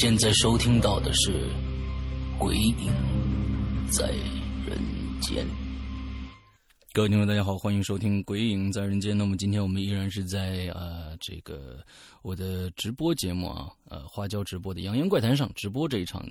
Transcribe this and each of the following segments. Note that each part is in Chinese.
现在收听到的是《鬼影在人间》。各位听众，大家好，欢迎收听《鬼影在人间》。那么今天我们依然是在呃这个我的直播节目啊，呃花椒直播的《扬言怪谈》上直播这一场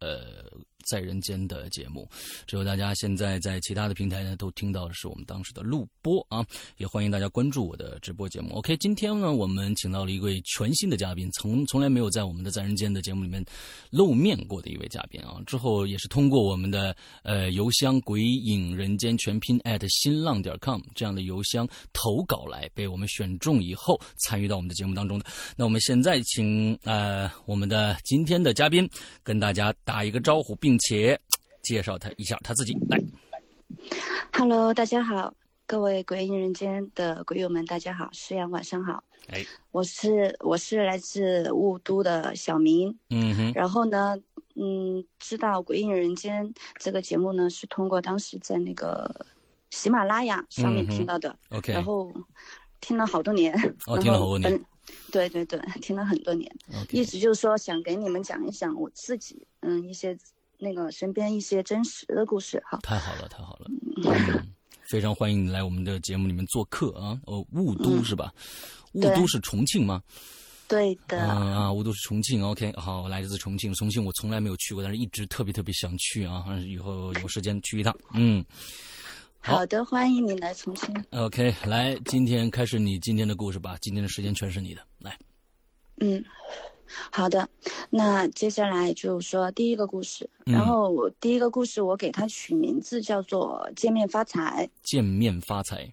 呃在人间的节目。只有大家现在在其他的平台呢都听到的是我们当时的录播啊，也欢迎大家关注我的直播节目。OK，今天呢我们请到了一位全新的嘉宾，从从来没有在我们的在人间的节目里面露面过的一位嘉宾啊。之后也是通过我们的呃邮箱“鬼影人间全拼 ”at 新浪点 com 这样的邮箱投稿来，被我们选中以后参与到我们的节目当中的。那我们现在请呃我们的今天的嘉宾跟大家打一个招呼，并且介绍他一下他自己。来。Hello，大家好，各位鬼影人间的鬼友们，大家好，石阳晚上好，哎，我是我是来自雾都的小明，嗯哼，然后呢，嗯，知道鬼影人间这个节目呢，是通过当时在那个喜马拉雅上面听到的，OK，然后听了好多年，哦，听了好多年，对对对，听了很多年，OK，一直就是说想给你们讲一讲我自己，嗯，一些那个身边一些真实的故事哈。太好了，太好了，嗯，非常欢迎你来我们的节目里面做客啊！哦，雾都嗯是吧？雾对都是重庆吗？对的，啊啊，雾都是重庆。OK，好，我来自重庆，重庆我从来没有去过，但是一直特别特别想去啊！以后有时间去一趟。嗯好好的，欢迎你来重庆。，OK，来，今天开始你今天的故事吧，今天的时间全是你的，来。嗯，好的，那接下来就说第一个故事，嗯。然后我第一个故事我给它取名字叫做“见面发财。见面发财，”，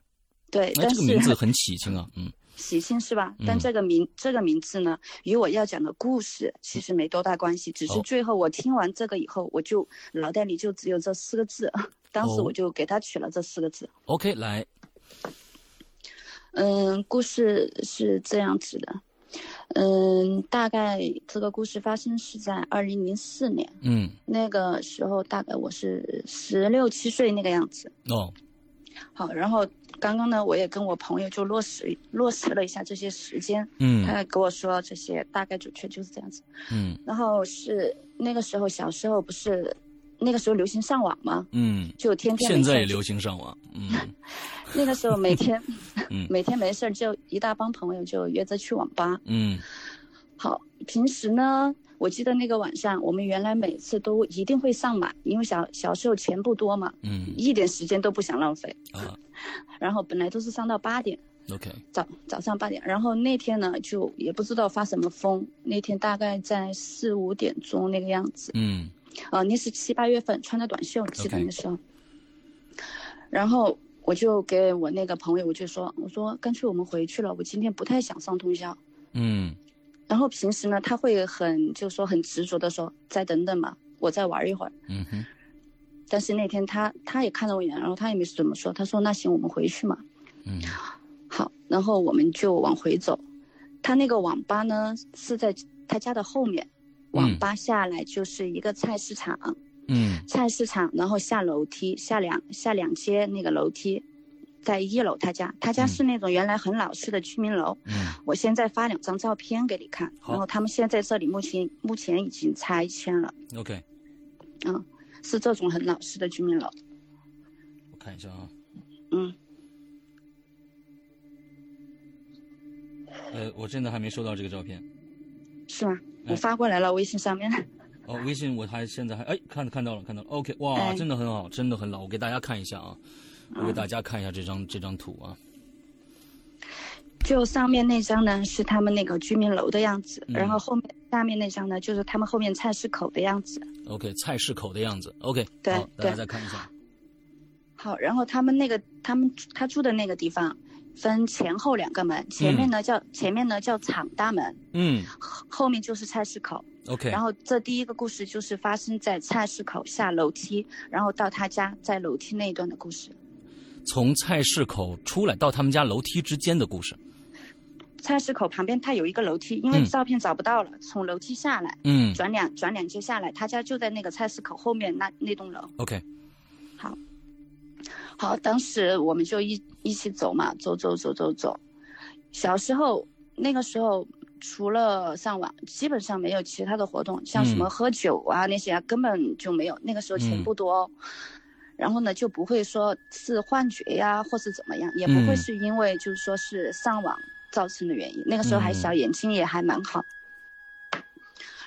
对，哎，但这个名字 很喜庆啊，嗯。喜庆是吧？嗯。但这个名这个名字呢，与我要讲的故事其实没多大关系，只是哦。最后我听完这个以后，我就脑袋里就只有这四个字，当时哦。我就给它取了这四个字。，OK，来，嗯，故事是这样子的，嗯，大概这个故事发生是在二零零四年。嗯，那个时候大概我是十六七岁那个样子。哦，好，然后刚刚呢，我也跟我朋友就落实落实了一下这些时间，嗯他也跟我说这些大概准确就是这样子。嗯然后是那个时候小时候不是那个时候流行上网吗？嗯，就天天现在也流行上网，嗯 那个时候每天嗯。每天没事儿就一大帮朋友就约着去网吧。嗯。好，平时呢，我记得那个晚上我们原来每次都一定会上满，因为小小时候钱不多嘛，嗯。一点时间都不想浪费。啊。然后本来都是上到八点，，OK，早早上八点。然后那天呢，就也不知道发什么疯，那天大概在四五点钟那个样子，嗯。呃，那是七八月份，穿的短袖，记得 OK 那时候。然后我就给我那个朋友，我就说，我说干脆我们回去了，我今天不太想上通宵。嗯然后平时呢，他会很就说很执着的说，再等等嘛，我再玩一会儿。嗯哼，但是那天他他也看了我一眼，然后他也没怎么说，他说那行我们回去嘛。嗯好，然后我们就往回走。他那个网吧呢是在他家的后面，网吧下来就是一个菜市场，嗯菜市场，然后下楼梯，下两下两阶那个楼梯，在一楼他家，他家是那种原来很老式的居民楼。嗯我现在发两张照片给你看，然后他们现在这里目前目前已经拆迁了，，OK，嗯，是这种很老式的居民楼，我看一下啊，嗯，呃，我现在还没收到这个照片。是吗？哎我发过来了，微信上面。哦，微信我还现在还哎看看到了看到了，OK，哇，哎真的很好，真的很老。我给大家看一下啊，我给大家看一下这张这张图啊。就上面那张呢是他们那个居民楼的样子，嗯然后后面下面那张呢就是他们后面菜市口的样子。OK，菜市口的样子。OK，对好，大家再看一下。好，然后他们那个他们他住的那个地方分前后两个门，前面呢叫前面呢叫厂大门，嗯后后面就是菜市口。，OK，然后这第一个故事就是发生在菜市口下楼梯，然后到他家在楼梯那一段的故事。从菜市口出来到他们家楼梯之间的故事。菜市口旁边它有一个楼梯，因为嗯照片找不到了，从楼梯下来，嗯转两转两阶下来，他家就在那个菜市口后面那那栋楼。，OK，好，好，当时我们就一一起走嘛，走走走走走。小时候那个时候，除了上网，基本上没有其他的活动，像什么嗯喝酒啊、那些啊，根本就没有。那个时候钱嗯不多哦，然后呢就不会说是幻觉呀，或是怎么样，也不会嗯是因为就是说是上网造成的原因。那个时候还小，嗯眼睛也还蛮好。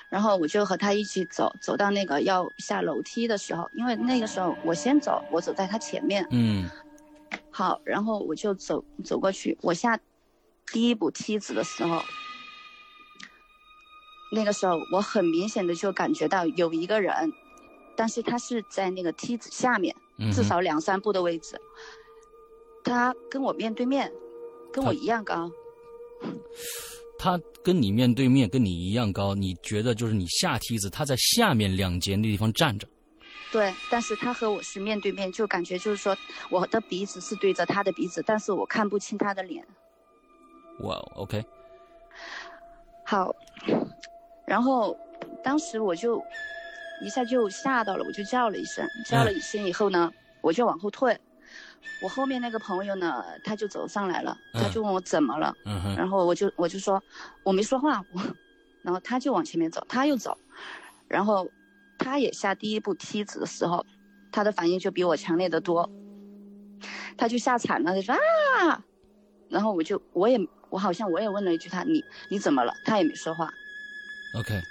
然后我就和他一起走，走到那个要下楼梯的时候，因为那个时候我先走，我走在他前面。嗯好，然后我就走走过去，我下第一步梯子的时候，那个时候我很明显的就感觉到有一个人，但是他是在那个梯子下面，至少两三步的位置，他跟我面对面，跟我一样高，他跟你面对面，跟你一样高，你觉得就是你下梯子，他在下面两节那地方站着。对，但是他和我是面对面，就感觉就是说我的鼻子是对着他的鼻子，但是我看不清他的脸。哇，OK，好，然后当时我就一下就吓到了，我就叫了一声，叫了一声以后呢，我就往后退。我后面那个朋友呢，他就走上来了，他就问我怎么了，嗯，然后我就我就说我没说话，我，然后他就往前面走，他又走，然后他也下第一步梯子的时候，他的反应就比我强烈的多，他就吓惨了，他说啊，然后我就我也我好像我也问了一句他你你怎么了，他也没说话，OK，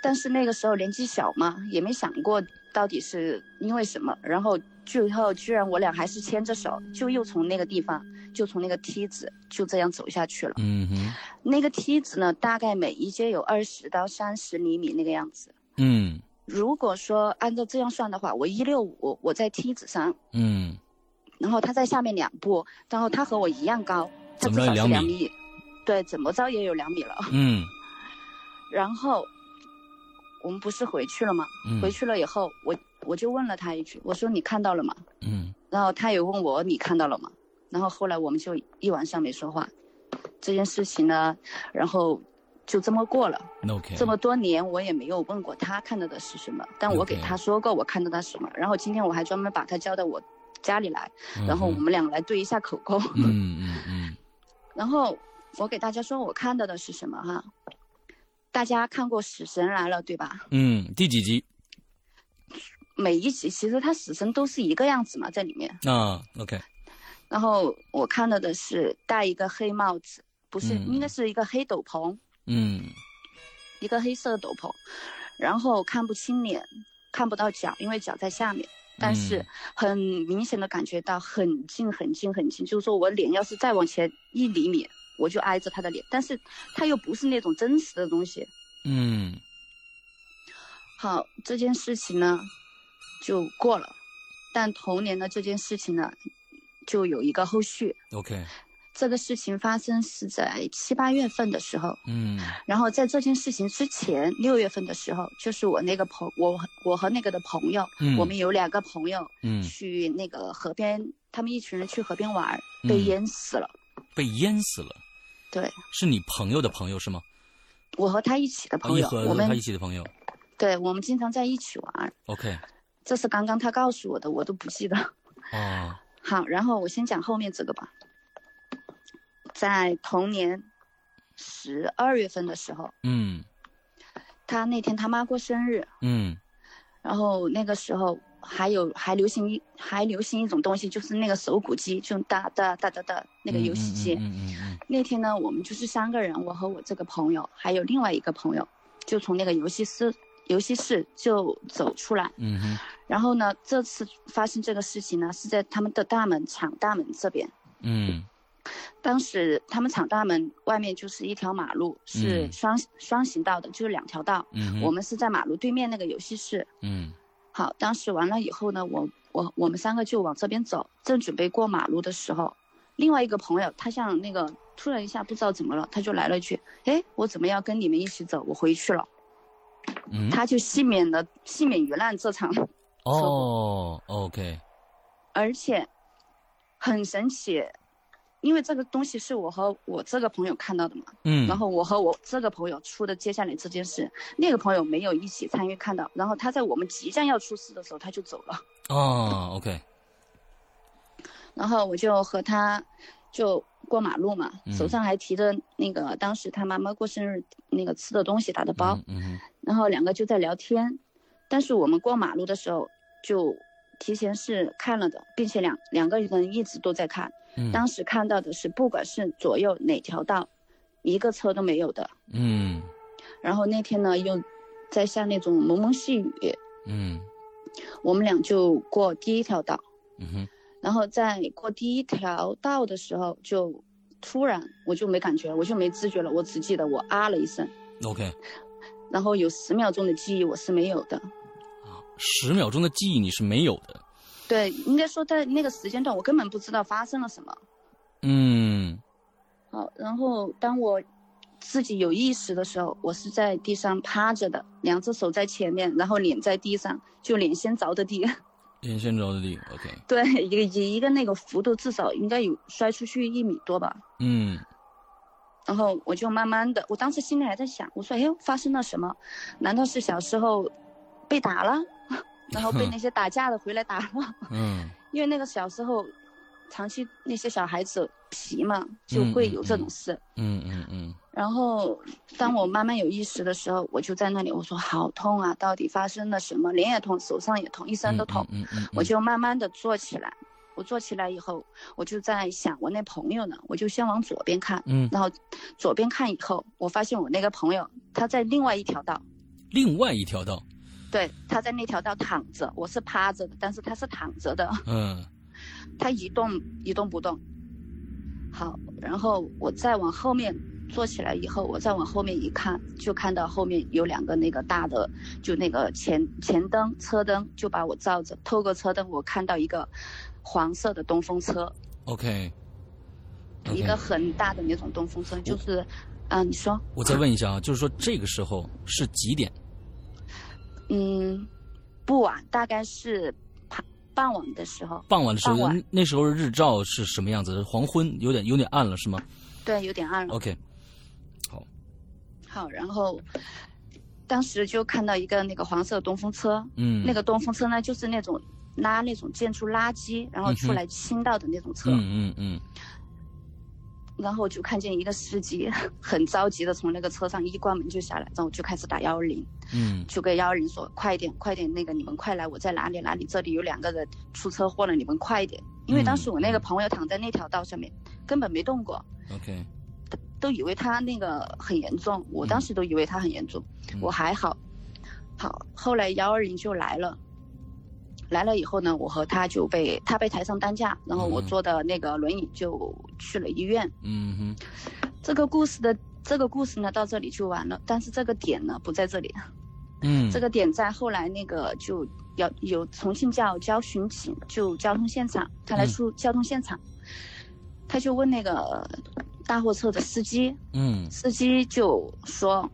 但是那个时候年纪小嘛，也没想过到底是因为什么，然后最后居然我俩还是牵着手，就又从那个地方，就从那个梯子就这样走下去了。嗯哼，那个梯子呢，大概每一阶有二十到三十厘米那个样子。嗯如果说按照这样算的话，我一六五，我在梯子上，嗯然后他在下面两步，然后他和我一样高，他至少是两米，对，怎么着也有两米了。嗯 然后我们不是回去了吗？嗯，回去了以后，我我就问了他一句，我说你看到了吗？嗯然后他也问我你看到了吗？然后后来我们就一晚上没说话，这件事情呢，然后就这么过了。，OK，这么多年我也没有问过他看到的是什么，但我给他说过我看到的是什么。然后今天我还专门把他叫到我家里来，嗯然后我们两个来对一下口供。嗯嗯嗯 然后我给大家说我看到的是什么哈。大家看过《死神来了》对吧？嗯，第几集每一集其实他死神都是一个样子嘛，在里面。啊？OK，然后我看到的是戴一个黑帽子，不是，嗯应该是一个黑斗篷，嗯一个黑色的斗篷，然后看不清脸，看不到脚，因为脚在下面。但是嗯很明显的感觉到很近很近很近，就是说我脸要是再往前一厘米，我就挨着他的脸，但是他又不是那种真实的东西。嗯。好，这件事情呢就过了，但同年的这件事情呢就有一个后续。，OK，这个事情发生是在七八月份的时候，嗯。然后在这件事情之前，六月份的时候，就是我那个朋我我和那个的朋友，嗯，我们有两个朋友嗯。去那个河边，他们一群人去河边玩，被嗯。淹死了。被淹死了，对是你朋友的朋友是吗？我和他一起的啊，朋友，我们他一起的朋友对我们经常在一起玩儿。，OK，这是刚刚他告诉我的，我都不记得。哦，好，然后我先讲后面这个吧。在同年十二月份的时候，嗯他那天他妈过生日，嗯然后那个时候还有还流行一还流行一种东西，就是那个手鼓机，就哒哒哒哒哒那个游戏机。嗯嗯嗯那天呢，我们就是三个人，我和我这个朋友，还有另外一个朋友，就从那个游戏室游戏室就走出来。嗯哼然后呢，这次发生这个事情呢，是在他们的大门厂大门这边。嗯当时他们厂大门外面就是一条马路，是嗯双、双行道的，就是两条道。嗯，我们是在马路对面那个游戏室。嗯好，当时完了以后呢，我我我们三个就往这边走，正准备过马路的时候，另外一个朋友他像那个突然一下不知道怎么了，他就来了一句：“哎，我怎么要跟你们一起走？我回去了。嗯，他就幸免了幸免于难这场，哦，OK，而且很神奇，因为这个东西是我和我这个朋友看到的嘛，嗯，然后我和我这个朋友出的接下来这件事，那个朋友没有一起参与看到，然后他在我们即将要出事的时候他就走了。哦，OK，然后我就和他就过马路嘛，嗯手上还提着那个当时他妈妈过生日那个吃的东西打的包，嗯哼，然后两个就在聊天。但是我们过马路的时候就提前是看了的，并且两两个人一直都在看。嗯，当时看到的是，不管是左右哪条道，一个车都没有的。嗯。然后那天呢又在下那种蒙蒙细雨，嗯。我们俩就过第一条道。嗯哼，然后在过第一条道的时候，就突然我就没感觉，我就没知觉了，我只记得我啊了一声，OK，然后有十秒钟的记忆我是没有的。十秒钟的记忆你是没有的，对，应该说在那个时间段，我根本不知道发生了什么。嗯好，然后当我自己有意识的时候，我是在地上趴着的，两只手在前面，然后脸在地上，就脸先着的地。脸先着的地，OK，对，一个以一个那个幅度，至少应该有摔出去一米多吧。嗯然后我就慢慢的，我当时心里还在想，我说，哎呦，发生了什么？难道是小时候被打了，然后被那些打架的回来打了？嗯 因为那个小时候，长期那些小孩子皮嘛，就会有这种事。嗯嗯嗯然后当我慢慢有意识的时候，我就在那里，我说好痛啊，到底发生了什么？脸也痛，手上也痛，一身都痛。嗯嗯，我就慢慢的坐起来，我坐起来以后，我就在想我那朋友呢，我就先往左边看，嗯，然后左边看以后，我发现我那个朋友他在另外一条道，另外一条道，对，他在那条道躺着，我是趴着的，但是他是躺着的，嗯。他一动一动不动。好，然后我再往后面坐起来以后，我再往后面一看，就看到后面有两个那个大的，就那个前前灯车灯就把我照着，透过车灯我看到一个黄色的东风车，，OK，一个很大的那种东风车，就是，啊、你说，我再问一下啊，就是说这个时候是几点？嗯，不晚，大概是傍傍晚的时候，傍晚的时候傍晚，那时候日照是什么样子？黄昏，有点有点暗了，是吗？对，有点暗了。？OK，好，好然后当时就看到一个那个黄色的东风车，嗯，那个东风车呢，就是那种拉那种建筑垃圾，然后出来倾倒的那种车。嗯嗯嗯然后我就看见一个司机很着急的从那个车上一关门就下来，然后就开始打幺二零，嗯。就跟幺二零说快一点，快点，那个你们快来，我在哪里哪里，这里有两个人出车祸了，你们快一点。因为当时我那个朋友躺在那条道上面，根本没动过，，OK，都以为他那个很严重，我当时都以为他很严重，嗯。我还好。好，后来幺二零就来了，来了以后呢，我和他就被他被抬上担架，然后我嗯坐的那个轮椅就去了医院。嗯哼，这个故事的这个故事呢到这里就完了，但是这个点呢不在这里，嗯，这个点在后来那个就要有重庆叫交巡警，就交通现场，他来嗯。出交通现场，他就问那个大货车的司机，嗯。司机就说，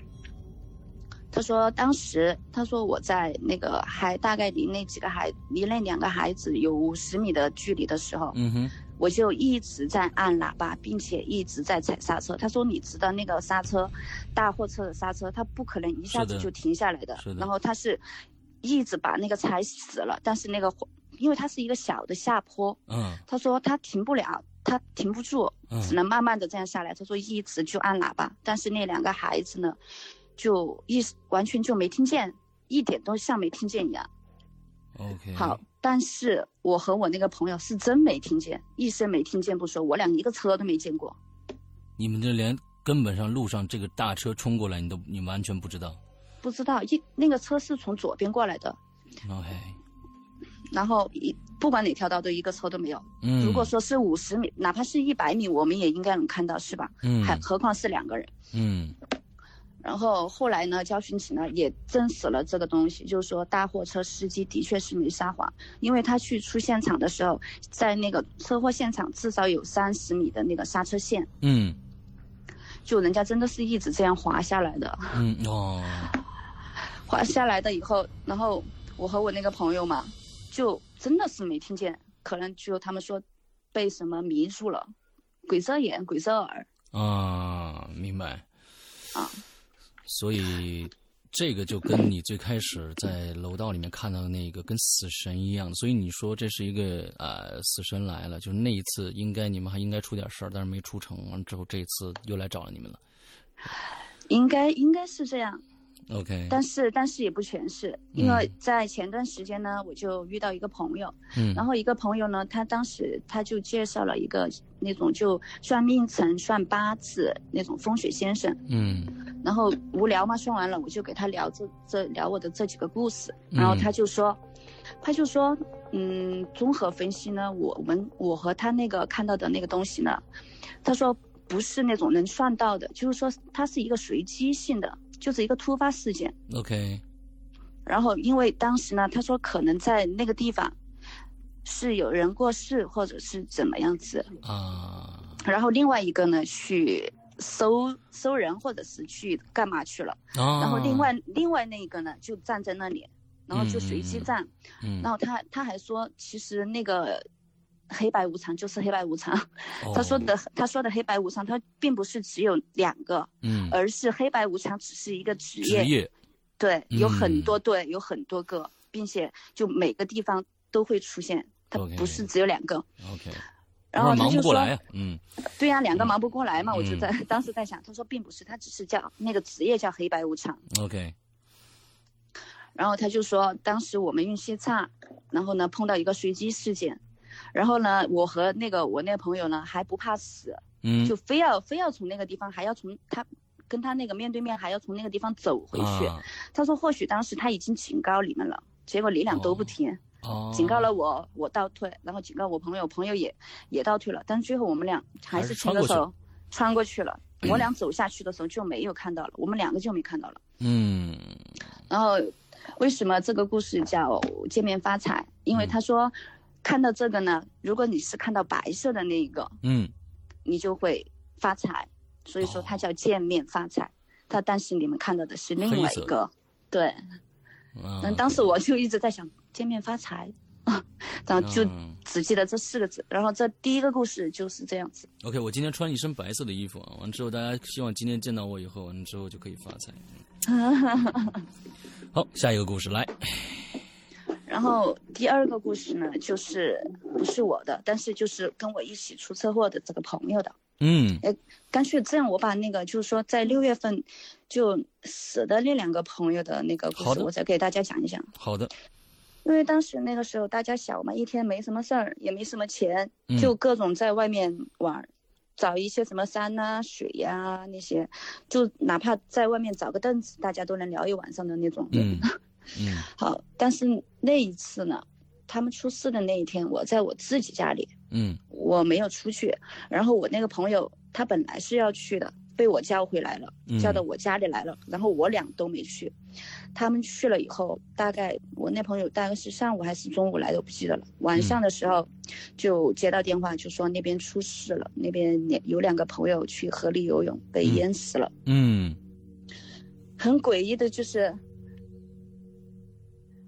他说当时他说我在那个还大概离那几个孩离那两个孩子有五十米的距离的时候，嗯哼，我就一直在按喇叭，并且一直在踩刹车。他说你知道那个刹车，大货车的刹车，它不可能一下子就停下来的。是的然后他是一直把那个踩死了，但是那个因为它是一个小的下坡，嗯他说他停不了，他停不住，嗯只能慢慢的这样下来。他说一直就按喇叭，但是那两个孩子呢，就一完全就没听见，一点都像没听见一样。，OK，好，，但是我和我那个朋友是真没听见，一声没听见不说，我俩一个车都没见过。你们这连根本上路上这个大车冲过来，你都你完全不知道不知道一那个车是从左边过来的，，OK，然后一不管哪条道都一个车都没有。嗯，如果说是五十米，哪怕是一百米，我们也应该能看到，是吧？嗯，还何况是两个人。嗯。然后后来呢，交巡警呢也证实了这个东西，就是说大货车司机的确是没撒谎，因为他去出现场的时候，在那个车祸现场至少有三十米的那个刹车线，嗯，就人家真的是一直这样滑下来的，嗯哦，滑下来的以后，然后我和我那个朋友嘛，就真的是没听见，可能就他们说被什么迷住了，鬼遮眼、鬼遮耳啊，明白。啊。所以，这个就跟你最开始在楼道里面看到的那个跟死神一样。所以你说这是一个呃死神来了，就是那一次应该你们还应该出点事儿，但是没出成。完之后这一次又来找了你们了，应该应该是这样。OK，但是但是也不全是，因为在前段时间呢，我就遇到一个朋友，嗯，然后一个朋友呢，他当时他就介绍了一个那种就算命层、算八字那种风水先生，嗯，然后无聊嘛，算完了我就给他聊这这聊我的这几个故事，然后他就说，他就说，嗯，综合分析呢，我们我和他那个看到的那个东西呢，他说不是那种能算到的，就是说它是一个随机性的。就是一个突发事件，OK。然后因为当时呢，他说可能在那个地方是有人过世，或者是怎么样子啊。然后另外一个呢，去搜搜人，或者是去干嘛去了。啊。然后另外另外那一个呢，就站在那里，然后就随机站。嗯。然后他他还说，其实那个。黑白无常就是黑白无常，哦、他说的他说的黑白无常，他并不是只有两个，嗯，而是黑白无常只是一个职业，职业，对，有很多、嗯、对，有很多个，并且就每个地方都会出现，它不是只有两个。OK，然后他就说，嗯，对呀、啊，两个忙不过来嘛，嗯、我就在当时在想，他说并不是，他只是叫那个职业叫黑白无常。OK，然后他就说，当时我们运气差，然后呢碰到一个随机事件。然后呢，我和那个我那个朋友呢还不怕死，嗯，就非要非要从那个地方，还要从他跟他那个面对面，还要从那个地方走回去。啊、他说或许当时他已经警告你们了，结果你俩都不听，哦、警告了我，我倒退，然后警告我朋友，朋友也也倒退了，但最后我们俩还是牵着手穿过去了。嗯、我俩走下去的时候就没有看到了，我们两个就没看到了。嗯，然后为什么这个故事叫见面发财？因为他说。看到这个呢，如果你是看到白色的那一个，嗯，你就会发财，所以说它叫见面发财。它、但是你们看到的是另外一个，对。嗯、啊，当时我就一直在想见面发财，然后就只记得这四个字。然后这第一个故事就是这样子。OK，我今天穿一身白色的衣服啊，完之后大家希望今天见到我以后，完之后就可以发财。好，下一个故事来。然后第二个故事呢，就是不是我的，但是就是跟我一起出车祸的这个朋友的。嗯，哎，干脆这样，我把那个就是说在六月份就死的那两个朋友的那个故事，我再给大家讲一讲。好的。因为当时那个时候大家小嘛，一天没什么事儿，也没什么钱，嗯、就各种在外面玩，找一些什么山呐、啊、水呀、啊、那些，就哪怕在外面找个凳子，大家都能聊一晚上的那种。嗯。嗯，好，但是那一次呢，他们出事的那一天，我在我自己家里，嗯，我没有出去。然后我那个朋友他本来是要去的，被我叫回来了，叫到我家里来了。然后我俩都没去，他们去了以后，大概我那朋友大概是上午还是中午来的，我不记得了。晚上的时候，就接到电话，就说那边出事了，那边有两个朋友去河里游泳被淹死了。嗯，很诡异的就是。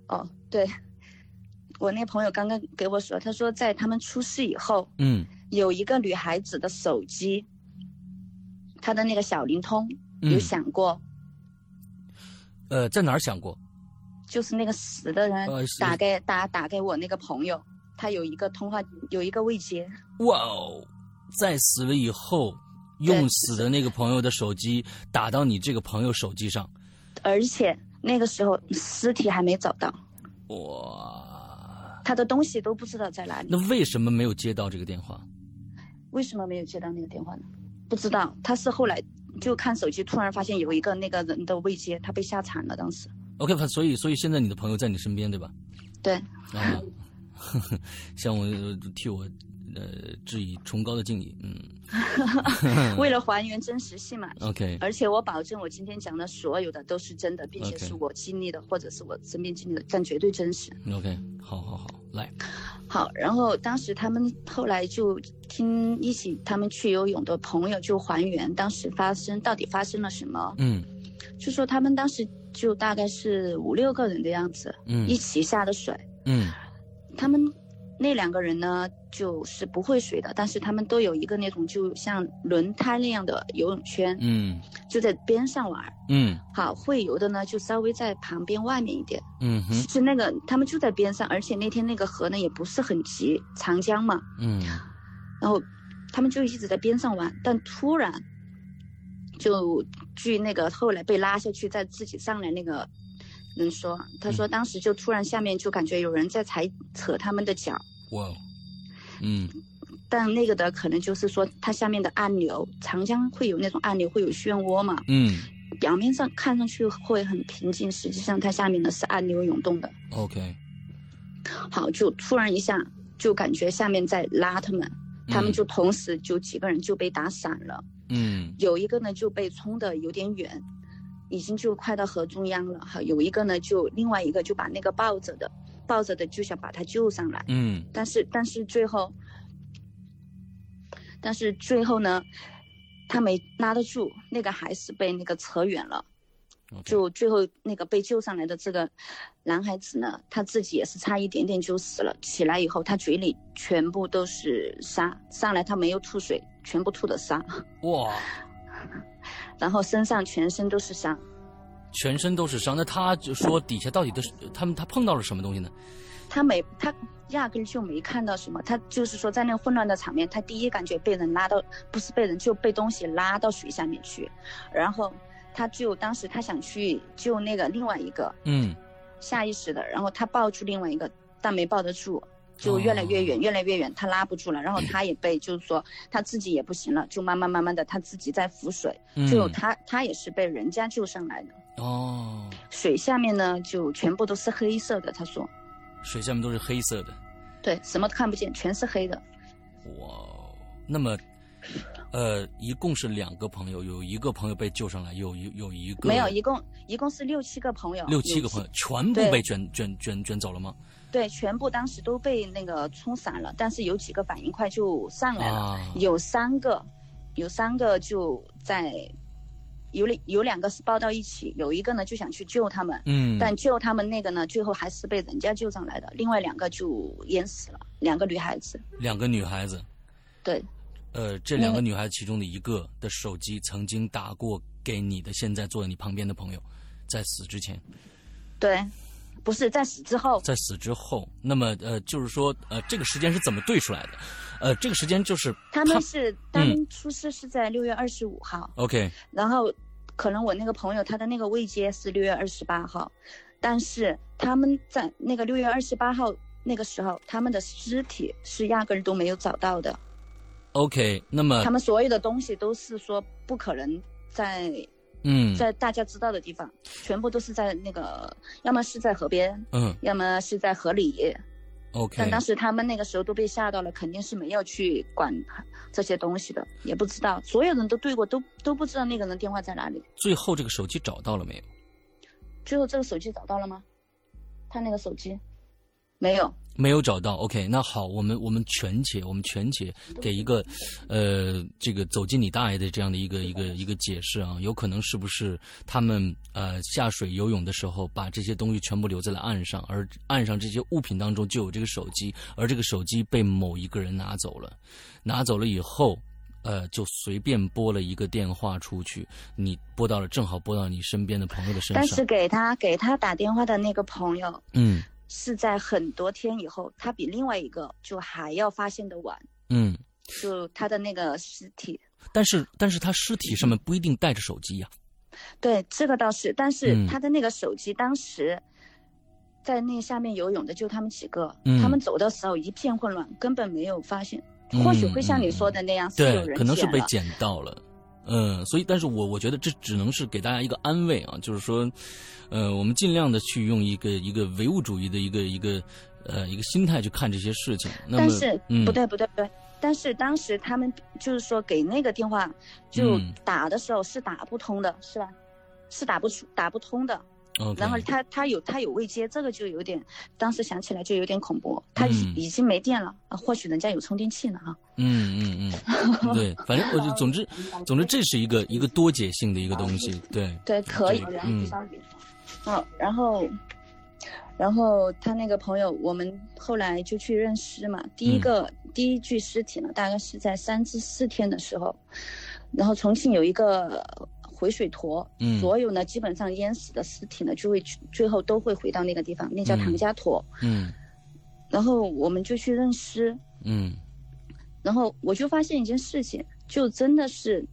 哦，对，我那朋友刚刚给我说，他说在他们出事以后，嗯，有一个女孩子的手机，她的那个小灵通有响过。呃，在哪儿响过？就是那个死的人呃打给打打给我那个朋友，他有一个通话，有一个未接。哇哦，在死了以后，用死的那个朋友的手机打到你这个朋友手机上，而且。那个时候尸体还没找到，哇！他的东西都不知道在哪里。那为什么没有接到这个电话？为什么没有接到那个电话呢？不知道，他是后来就看手机，突然发现有一个那个人的未接，他被吓惨了。当时。OK，所以所以现在你的朋友在你身边，对吧？对。啊，像我替我呃致以崇高的敬意。嗯，为了还原真实性嘛。OK，而且我保证，我今天讲的所有的都是真的，并且是我经历的或者是我身边经历的，但绝对真实。OK，好好好，来，好，然后当时他们后来就听一起他们去游泳的朋友就还原当时发生到底发生了什么，嗯就说他们当时就大概是五六个人的样子，嗯一起下的水。嗯他们那两个人呢，就是不会水的，但是他们都有一个那种就像轮胎那样的游泳圈，嗯就在边上玩。嗯好，会游的呢就稍微在旁边外面一点。嗯哼其实那个他们就在边上，而且那天那个河呢也不是很急，长江嘛，嗯然后他们就一直在边上玩，但突然就据那个后来被拉下去再自己上来那个人说，他说当时就突然下面就感觉有人在踩扯他们的脚，哇哦，嗯。但那个的可能就是说它下面的暗流，长江会有那种暗流，会有漩涡嘛，嗯。表面上看上去会很平静，实际上它下面呢是暗流涌动的。，OK，好，就突然一下就感觉下面在拉他们，他们就同时就几个人就被打散了，嗯。有一个呢就被冲的有点远，已经就快到河中央了哈，有一个呢就另外一个就把那个抱着的抱着的就想把他救上来，嗯但是但是最后，但是最后呢，他没拉得住，那个还是被那个扯远了。就最后那个被救上来的这个男孩子呢，他自己也是差一点点就死了。起来以后，他嘴里全部都是沙，上来他没有吐水，全部吐的沙，哇，然后身上全身都是伤。全身都是伤，那他就说底下到底都是他们他碰到了什么东西呢？他没，他压根就没看到什么，他就是说在那个混乱的场面，他第一感觉被人拉到，不是被人就被东西拉到水下面去，然后他就当时他想去救那个另外一个，嗯下意识的，然后他抱住另外一个，但没抱得住，就越来越远，越来越远，他拉不住了，然后他也被，就是说他自己也不行了，就慢慢慢慢的他自己在浮水，嗯，最后他他也是被人家救上来的，哦，水下面呢就全部都是黑色的，他说，水下面都是黑色的，对，什么都看不见，全是黑的，哇哦，那么。呃，一共是两个朋友，有一个朋友被救上来，有有有一个没有，一共一共是六七个朋友，六七个朋友，全部被卷卷卷卷走了吗？对，全部当时都被那个冲散了，但是有几个反应快就上来了，啊，有三个，有三个就在，有两有两个是抱到一起，有一个呢就想去救他们，嗯，但救他们那个呢，最后还是被人家救上来的，另外两个就淹死了，两个女孩子，两个女孩子，对，呃，这两个女孩子其中的一个的手机曾经打过给你的现在坐在你旁边的朋友，在死之前，对，不是在死之后，在死之后，那么呃，就是说呃，这个时间是怎么对出来的？呃，这个时间就是他们是他嗯。们出事是在六月二十五号，OK，然后可能我那个朋友他的那个未接是六月二十八号，但是他们在那个六月二十八号那个时候，他们的尸体是压根儿都没有找到的，OK，那么他们所有的东西都是说不可能在嗯在大家知道的地方，全部都是在那个，要么是在河边，嗯要么是在河里。OK，但当时他们那个时候都被吓到了，肯定是没有去管这些东西的，也不知道，所有人都对过，都都不知道那个人电话在哪里。最后这个手机找到了没有？最后这个手机找到了吗？他那个手机没有，没有找到，OK，那好，我们我们全且我们全且给一个，呃，这个走进你大爷的这样的一个一个一个解释啊，有可能是不是他们呃下水游泳的时候把这些东西全部留在了岸上，而岸上这些物品当中就有这个手机，而这个手机被某一个人拿走了，拿走了以后。呃，就随便拨了一个电话出去，你拨到了，正好拨到你身边的朋友的身上。但是给他给他打电话的那个朋友嗯是在很多天以后，他比另外一个就还要发现的晚，嗯，就他的那个尸体。但是但是他尸体上面不一定带着手机呀、对，这个倒是，但是嗯他的那个手机当时在那下面游泳的就他们几个，嗯他们走的时候一片混乱，根本没有发现。嗯或许会像你说的那样，是有对，人可能是被捡到了。嗯，所以，但是我我觉得这只能是给大家一个安慰啊，就是说，呃，我们尽量的去用一个一个唯物主义的一个一个呃一个心态去看这些事情。那但是嗯不对不对不对，但是当时他们就是说给那个电话就嗯打的时候是打不通的，是吧？是打不出打不通的。然后他他有他有未接，这个就有点，当时想起来就有点恐怖。他已经没电了，啊或许人家有充电器呢啊。嗯嗯嗯，对，反正我就总之总之这是一个一个多解性的一个东西，对，对，可以。嗯嗯，然后，然后他那个朋友，我们后来就去认尸嘛。第一个、第一具尸体呢，大概是在三至四天的时候，然后重庆有一个回水坨，嗯。所有呢基本上淹死的尸体呢，就会最后都会回到那个地方，那叫嗯。唐家坨。嗯。然后我们就去认尸，嗯。然后我就发现一件事情，就真的是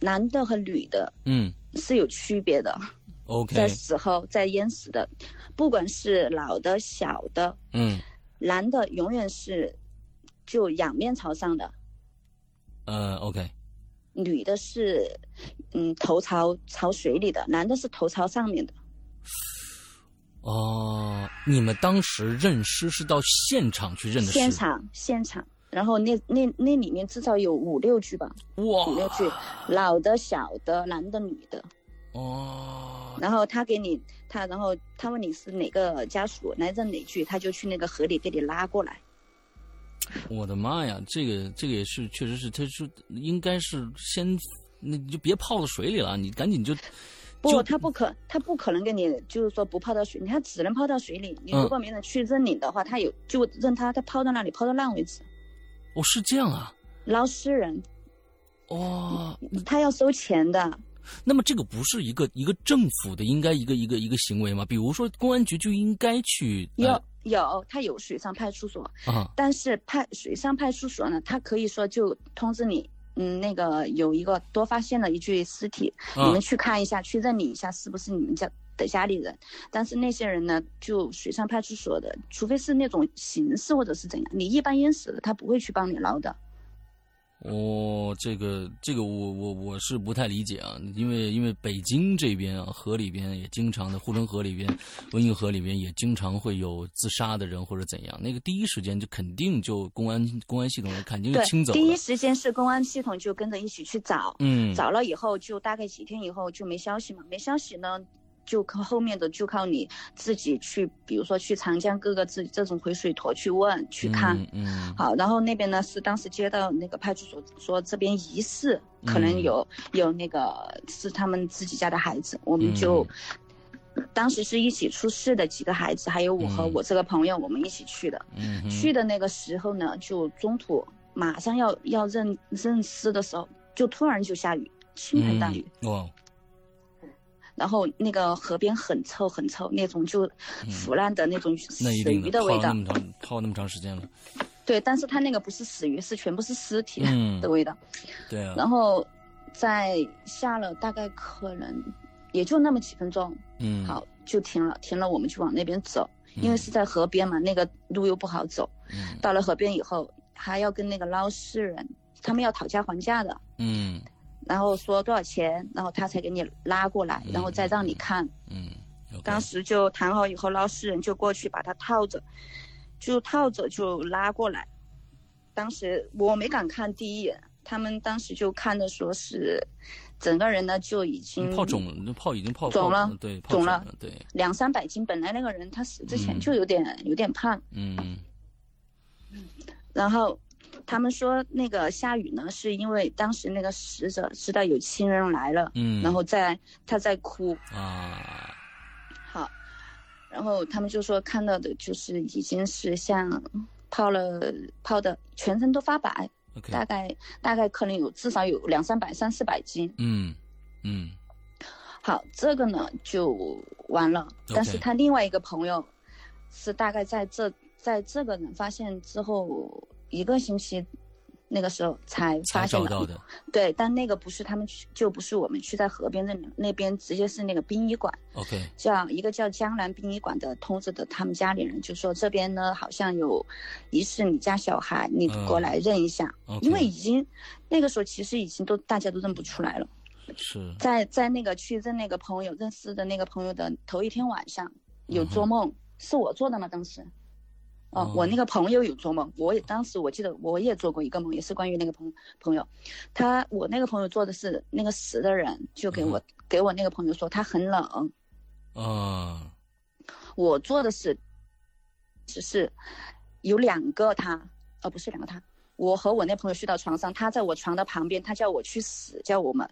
男的和女的嗯。是有区别的。，OK，在死后在淹死的，不管是老的小的，嗯。男的永远是就仰面朝上的，呃 OK，女的是嗯头朝朝水里的，男的是头朝上面的。哦，你们当时认尸是到现场去认的尸？现场现场，然后那那那里面至少有五六具吧，哇五六具，老的小的，男的女的。哦，然后他给你他，然后他问你是哪个家属来认哪具，他就去那个河里给你拉过来。我的妈呀，这个这个也是，确实是，他是应该是先，那你就别泡到水里了，你赶紧就不，他不可，他不可能跟你，就是说不泡到水里，他只能泡到水里。你嗯如果没人去认领的话，他有就认他，他泡到那里，泡到烂为止。哦是这样啊，捞尸人，哦，他要收钱的。那么这个不是一个一个政府的应该一个一个一个行为吗？比如说公安局就应该去要、呃有，他有水上派出所，啊但是派水上派出所呢，他可以说就通知你，嗯，那个有一个多发现了一具尸体，啊你们去看一下，去认领一下是不是你们家的家里人。但是那些人呢，就水上派出所的，除非是那种刑事或者是怎样，你一般淹死了，他不会去帮你捞的。哦，这个这个我我我是不太理解啊，因为因为北京这边啊，河里边也经常的护城河里边、温榆河里边也经常会有自杀的人或者怎样，那个第一时间就肯定就公安公安系统肯定就清走，了第一。时间是公安系统就跟着一起去找，嗯，找了以后就大概几天以后就没消息嘛，没消息呢。就靠后面的就靠你自己去，比如说去长江各个这这种回水坨去问去看，嗯。嗯好，然后那边呢是当时接到那个派出所说这边疑似可能。有、有那个是他们自己家的孩子，我们就、当时是一起出事的几个孩子，还有我和嗯我这个朋友，我们一起去的。嗯去的那个时候呢，就中途马上要要认认尸的时候，就突然就下雨，倾盆大雨，然后那个河边很臭很臭，那种就腐烂的那种死鱼的味道泡那。么长泡那么长时间了，对，但是它那个不是死鱼，是全部是尸体嗯的味道。对啊，然后在下了大概可能也就那么几分钟，嗯，好就停了，停了我们就往那边走，嗯，因为是在河边嘛，那个路又不好走。嗯到了河边以后，还要跟那个捞尸人，他们要讨价还价的，嗯然后说多少钱，然后他才给你拉过来，然后再让你看。嗯当时就谈好以后，捞尸人就过去把他套着，就套着就拉过来。当时我没敢看第一眼，他们当时就看的说是，整个人呢就已经泡肿了，那泡已经泡肿了对，肿了了，对，两三百斤。本来那个人他死之前嗯就有点、有点胖，嗯嗯然后他们说那个下雨呢，是因为当时那个死者知道有亲人来了，嗯，然后在他在哭，啊，好，然后他们就说看到的就是已经是像泡了泡的全身都发白，OK，大概大概可能有至少有两三百三四百斤。嗯嗯。好，这个呢就完了。但是他另外一个朋友是大概在这在这个人发现之后一个星期。那个时候才才发现到的，对，但那个不是他们去，就不是我们去在河边那，那边直接是那个殡仪馆，OK，叫一个叫江南殡仪馆的通知的他们家里人，就说这边呢好像有疑似你家小孩，你过来认一下，因为已经那个时候其实已经都大家都认不出来了。是，在在那个去认那个朋友认识的那个朋友的头一天晚上，有做嗯梦，是我做的吗？当时哦，我那个朋友有做梦，我也当时我记得我也做过一个梦，也是关于那个朋朋友，他我那个朋友做的是那个死的人就给我给我那个朋友说他很冷，啊，我做的是只是有两个他，哦不是两个他，我和我那朋友睡到床上，他在我床的旁边，他叫我去死，叫我们，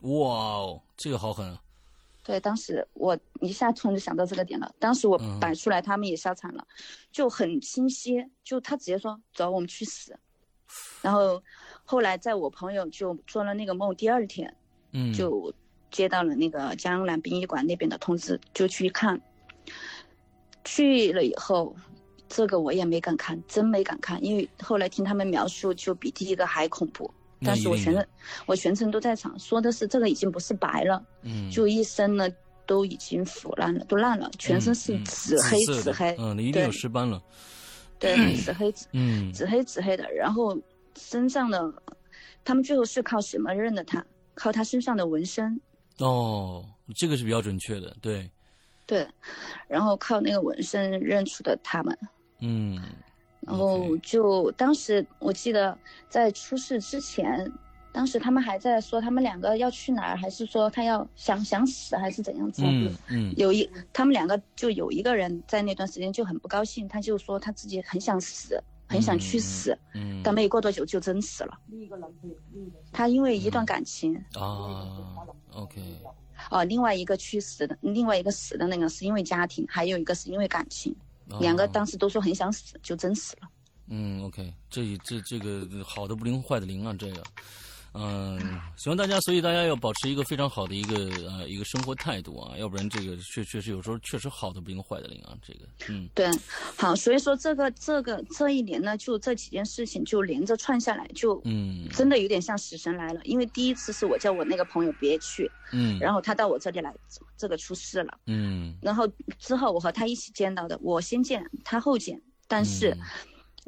哇哦，这个好狠啊！对，当时我一下突然就想到这个点了。当时我摆出来，他们也吓惨了，就很清晰。就他直接说：“走，我们去死。”然后后来在我朋友就做了那个梦，第二天，嗯，就接到了那个江南殡仪馆那边的通知，就去看。去了以后，这个我也没敢看，真没敢看，因为后来听他们描述，就比第一个还恐怖。但是我全程，我全程都在场，说的是这个已经不是白了，嗯，就一身呢都已经腐烂了，都烂了，全身是紫黑紫黑，嗯，你一定有尸斑了，对，紫黑紫，嗯，紫黑紫黑的，然后身上的，他们最后是靠什么认的他？靠他身上的纹身。哦，这个是比较准确的，对，对，然后靠那个纹身认出的他们，嗯。然后就当时我记得在出事之前，当时他们还在说他们两个要去哪儿，还是说他要想想死还是怎样子？嗯嗯。有一他们两个就有一个人在那段时间就很不高兴，他就说他自己很想死，很想去死。嗯。但没过多久就真死了。他因为一段感情。啊。OK。哦，另外一个去死的，另外一个死的那个是因为家庭，还有一个是因为感情。两个当时都说很想死，就真死了。嗯，OK，这这这个好的不灵，坏的灵啊，这个，嗯，希望大家，所以大家要保持一个非常好的一个呃一个生活态度啊，要不然这个确确实有时候确实好的不灵，坏的灵啊，这个，嗯，对，好，所以说这个这个这一年呢，就这几件事情就连着串下来，就嗯，真的有点像死神来了，因为第一次是我叫我那个朋友别去，嗯，然后他到我这里来，这个出事了，嗯，然后之后我和他一起见到的，我先见他后见，但是。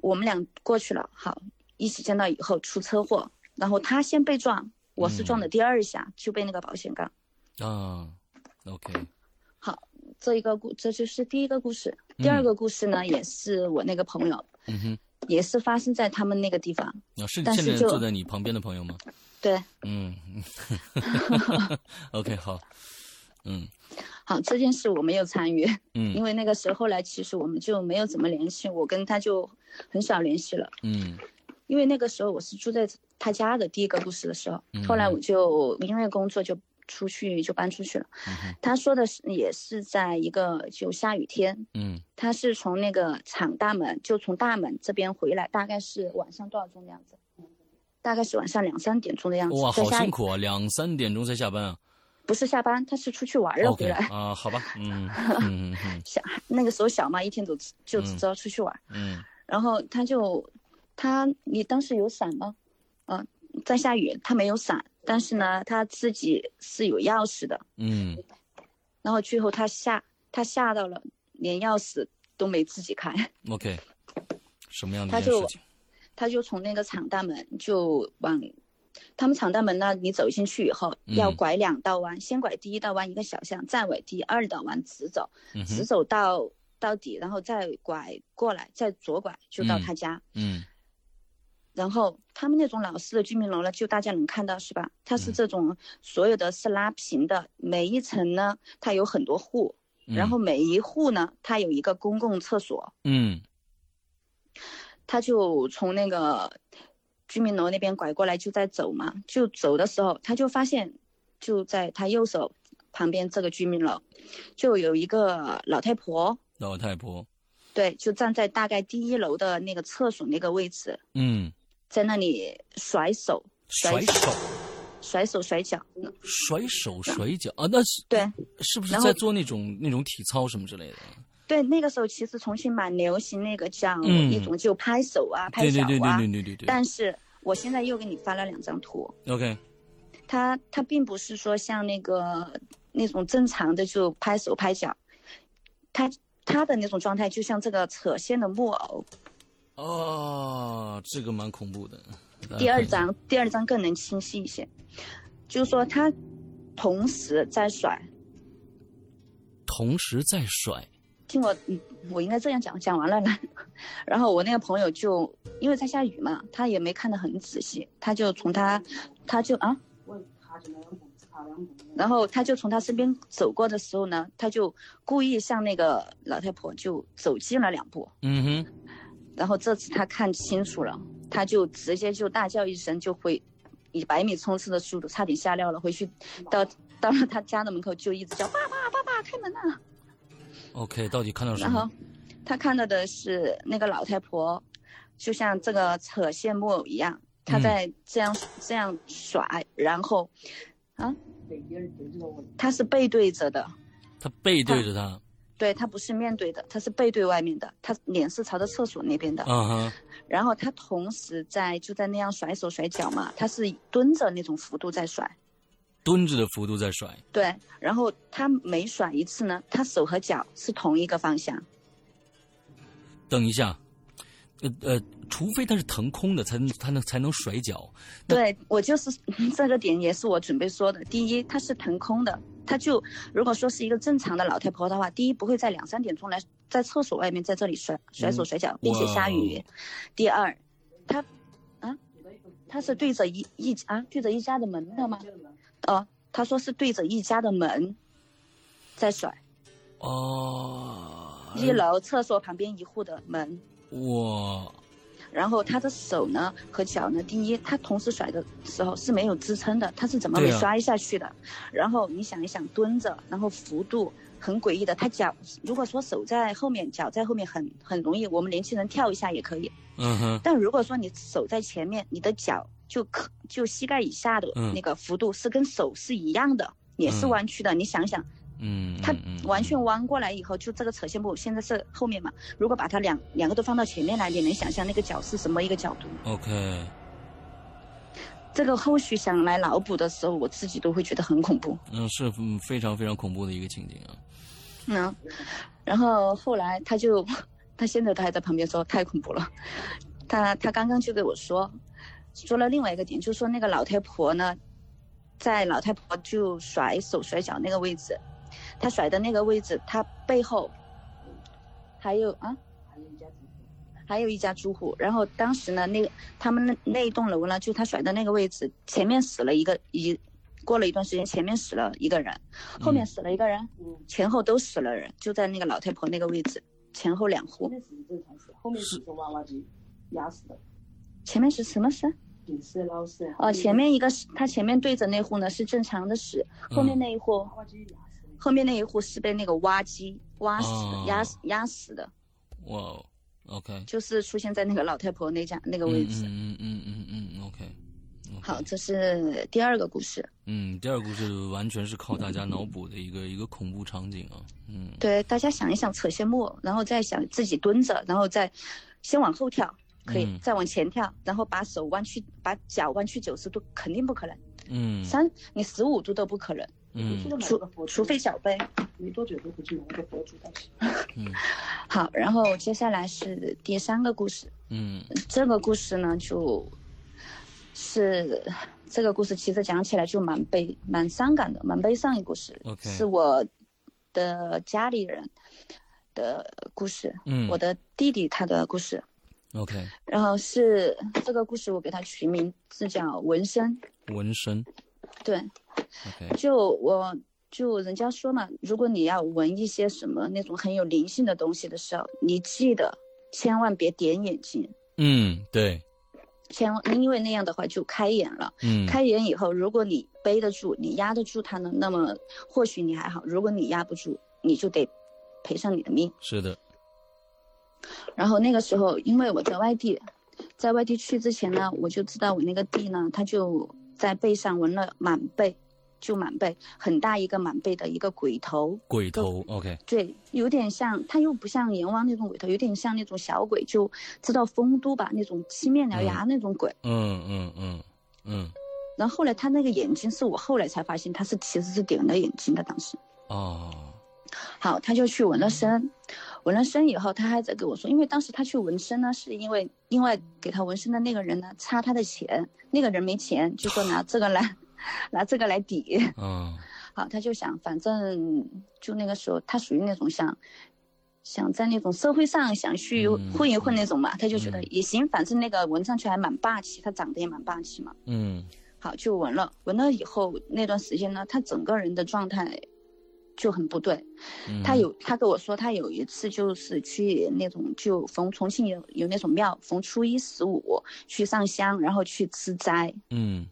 我们俩过去了，好，一起见到以后出车祸，然后他先被撞，我是撞的第二下就被那个保险杠。啊，OK。好，这一个故这就是第一个故事，第二个故事呢也是我那个朋友，嗯哼，也是发生在他们那个地方。啊，是现在坐在你旁边的朋友吗？对。嗯。OK，好。嗯。好，这件事我没有参与，嗯，因为那个时候后来其实我们就没有怎么联系，我跟他就很少联系了，嗯，因为那个时候我是住在他家的第一个故事的时候，后来我就因为工作就出去就搬出去了，他说的是也是在一个就下雨天，嗯，他是从那个厂大门就从大门这边回来，大概是晚上多少钟的样子？大概是晚上两三点钟的样子，哇，好辛苦啊，两三点钟才下班啊。不是下班，他是出去玩了回来啊，好吧，嗯 嗯嗯，小那个时候小嘛，一天都就只知道出去玩，嗯，然后他就他你当时有伞吗？嗯，在下雨，他没有伞，但是呢，他自己是有钥匙的，嗯，然后最后他吓他吓到了，连钥匙都没自己开，OK，什么样的他就他就从那个厂大门就往。他们厂大门呢，你走进去以后要拐两道弯，先拐第一道弯一个小巷，再拐第二道弯直走，直走到到底，然后再拐过来，再左拐就到他家。嗯。然后他们那种老式的居民楼呢，就大家能看到是吧？它是这种所有的是拉平的，每一层呢它有很多户，然后每一户呢它有一个公共厕所。嗯。他就从那个。居民楼那边拐过来就在走嘛，就走的时候他就发现，就在他右手旁边这个居民楼，就有一个老太婆。老太婆，对，就站在大概第一楼的那个厕所那个位置。嗯，在那里甩手，甩手，甩手甩脚，甩手甩脚啊？那是对，是不是在做那种那种体操什么之类的？对，那个时候其实重庆蛮流行那个叫一种就拍手啊、拍脚啊。对对对对对对对。但是我现在又给你发了两张图。OK。他他并不是说像那个那种正常的就拍手拍脚，他他的那种状态就像这个扯线的木偶。哦，这个蛮恐怖的。第二张，第二张更能清晰一些，就是说他同时在甩。同时在甩，听我，嗯，我应该这样讲，讲完了呢。然后我那个朋友就因为在下雨嘛，他也没看得很仔细，他就从他，他就啊，然后他就从他身边走过的时候呢，他就故意向那个老太婆就走近了两步。嗯哼。然后这次他看清楚了，他就直接就大叫一声，就会以百米冲刺的速度，差点吓尿了。回去到到了他家的门口，就一直叫爸爸爸爸开门呐。OK，到底看到什么？然后他看到的是那个老太婆，就像这个扯线木偶一样，他在这样这样甩，然后啊，他是背对着的，他背对着他。对他不是面对的，他是背对外面的，他脸是朝着厕所那边的。嗯哼。然后他同时在就在那样甩手甩脚嘛，他是蹲着那种幅度在甩。蹲着的幅度在甩。对，然后他每甩一次呢，他手和脚是同一个方向。等一下，呃呃，除非他是腾空的，才能他能才能甩脚。对我就是这个点，也是我准备说的。第一，他是腾空的。他就如果说是一个正常的老太婆的话，第一不会在两三点钟来在厕所外面在这里甩甩手甩脚，并且下雨。第二，他啊，他是对着一一啊对着一家的门的吗？哦，他说是对着一家的门在甩。哦。一楼厕所旁边一户的门。哇。然后他的手呢和脚呢，第一，他同时甩的时候是没有支撑的，他是怎么被摔下去的？然后你想一想，蹲着，然后幅度很诡异的。他脚如果说手在后面，脚在后面很很容易，我们年轻人跳一下也可以。嗯哼。但如果说你手在前面，你的脚就可就膝盖以下的那个幅度是跟手是一样的，也是弯曲的。你想想。嗯，他完全弯过来以后，就这个扯线布现在是后面嘛？如果把它两两个都放到前面来，你能想象那个角是什么一个角度？OK。这个后续想来脑补的时候，我自己都会觉得很恐怖。嗯，是非常非常恐怖的一个情景啊。嗯，然后后来他就，他现在他还在旁边说太恐怖了。他他刚刚就给我说，说了另外一个点，就说那个老太婆呢，在老太婆就甩手甩脚那个位置。他甩的那个位置，他背后还有啊，还有一家住户，还有一家住户。然后当时呢，那个他们那那一栋楼呢，就他甩的那个位置，前面死了一个一，过了一段时间，前面死了一个人，后面死了一个人，前后都死了人，就在那个老太婆那个位置，前后两户。后面是娃娃机压死的。前面是什么死？死老死。哦，前面一个是他前面对着那户呢是正常的死，后面那一户。后面那一户是被那个挖机挖死、压死、压死的。哇，OK。就是出现在那个老太婆那家那个位置。嗯嗯嗯嗯嗯，OK。好，这是第二个故事。嗯，第二个故事完全是靠大家脑补的一个一个恐怖场景啊。嗯。对，大家想一想，扯些木偶，然后再想自己蹲着，然后再先往后跳，可以再往前跳，然后把手弯曲，把脚弯曲九十度，肯定不可能。嗯。三，你十五度都不可能。嗯，除除非小杯，没多久都会去拿个佛珠但是。嗯，好，然后接下来是第三个故事。嗯，这个故事呢，就是这个故事其实讲起来就蛮悲、蛮伤感的，蛮悲伤的故事。OK，是我的家里人的故事。嗯，我的弟弟他的故事。OK，然后是这个故事，我给他取名字叫纹身。纹身。对。就我就人家说嘛，如果你要闻一些什么那种很有灵性的东西的时候，你记得千万别点眼睛。嗯，对。千万，因为那样的话就开眼了。嗯。开眼以后，如果你背得住，你压得住它呢，那么或许你还好；如果你压不住，你就得赔上你的命。是的。然后那个时候，因为我在外地，在外地去之前呢，我就知道我那个弟呢，他就在背上纹了满背。就满背很大一个满背的一个鬼头，鬼头，OK，对，有点像，他又不像阎王那种鬼头，有点像那种小鬼，就知道丰都吧，那种七面獠牙那种鬼。嗯嗯嗯嗯。然后后来他那个眼睛是我后来才发现他是其实是点了眼睛的，当时。哦。好，他就去纹了身，纹了身以后，他还在跟我说，因为当时他去纹身呢，是因为另外给他纹身的那个人呢差他的钱，那个人没钱，就说拿这个来。拿这个来抵，嗯，好，他就想，反正就那个时候，他属于那种想，想在那种社会上想去嗯混一混那种嘛，他就觉得嗯也行，反正那个闻上去还蛮霸气，他长得也蛮霸气嘛。嗯好，就闻了，闻了以后那段时间呢，他整个人的状态就很不对。嗯，他有，他跟我说，他有一次就是去那种就逢重庆有有那种庙，逢初一十五去上香，然后去吃斋。嗯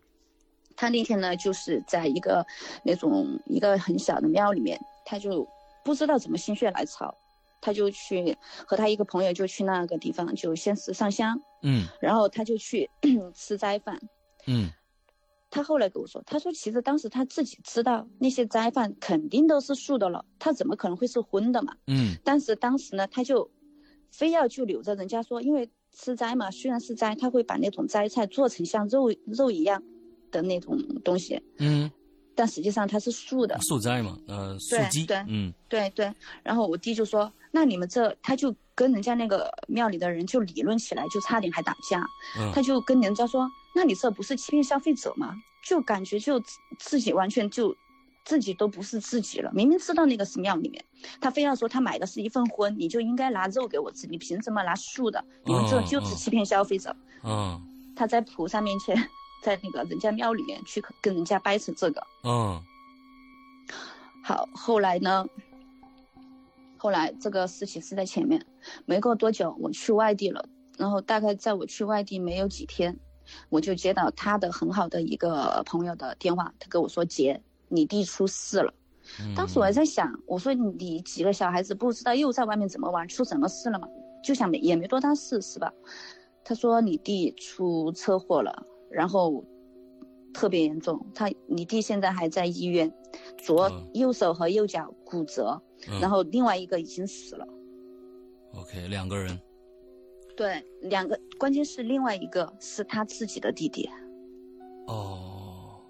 他那天呢，就是在一个那种一个很小的庙里面，他就不知道怎么心血来潮，他就去和他一个朋友就去那个地方，就先是上香，嗯然后他就去 吃斋饭。嗯他后来跟我说，他说其实当时他自己知道那些斋饭肯定都是素的了，他怎么可能会是荤的嘛？嗯但是当时呢，他就非要就留着人家说，因为吃斋嘛，虽然是斋，他会把那种斋菜做成像肉肉一样的那种东西，嗯，但实际上它是素的。素斋嘛，呃，素鸡，对对嗯对对，然后我弟就说，那你们这，他就跟人家那个庙里的人就理论起来，就差点还打架。嗯他就跟人家说，那你这不是欺骗消费者吗？就感觉就自自己完全就自己都不是自己了。明明知道那个是庙里面，他非要说他买的是一份荤，你就应该拿肉给我吃，你凭什么拿素的？你们这就是欺骗消费者。嗯他在菩萨面前，在那个人家庙里面去跟人家掰扯这个。嗯好，后来呢？后来这个事情是在前面，没过多久我去外地了，然后大概在我去外地没有几天，我就接到他的很好的一个朋友的电话，他跟我说：“姐，你弟出事了。”嗯，当时我还在想，我说你几个小孩子不知道又在外面怎么玩，出什么事了嘛？就想没也没多大事是吧？他说你弟出车祸了，然后特别严重，他你弟现在还在医院，左、嗯。右手和右脚骨折，嗯。然后另外一个已经死了。OK 两个人，对，两个，关键是另外一个是他自己的弟弟。哦，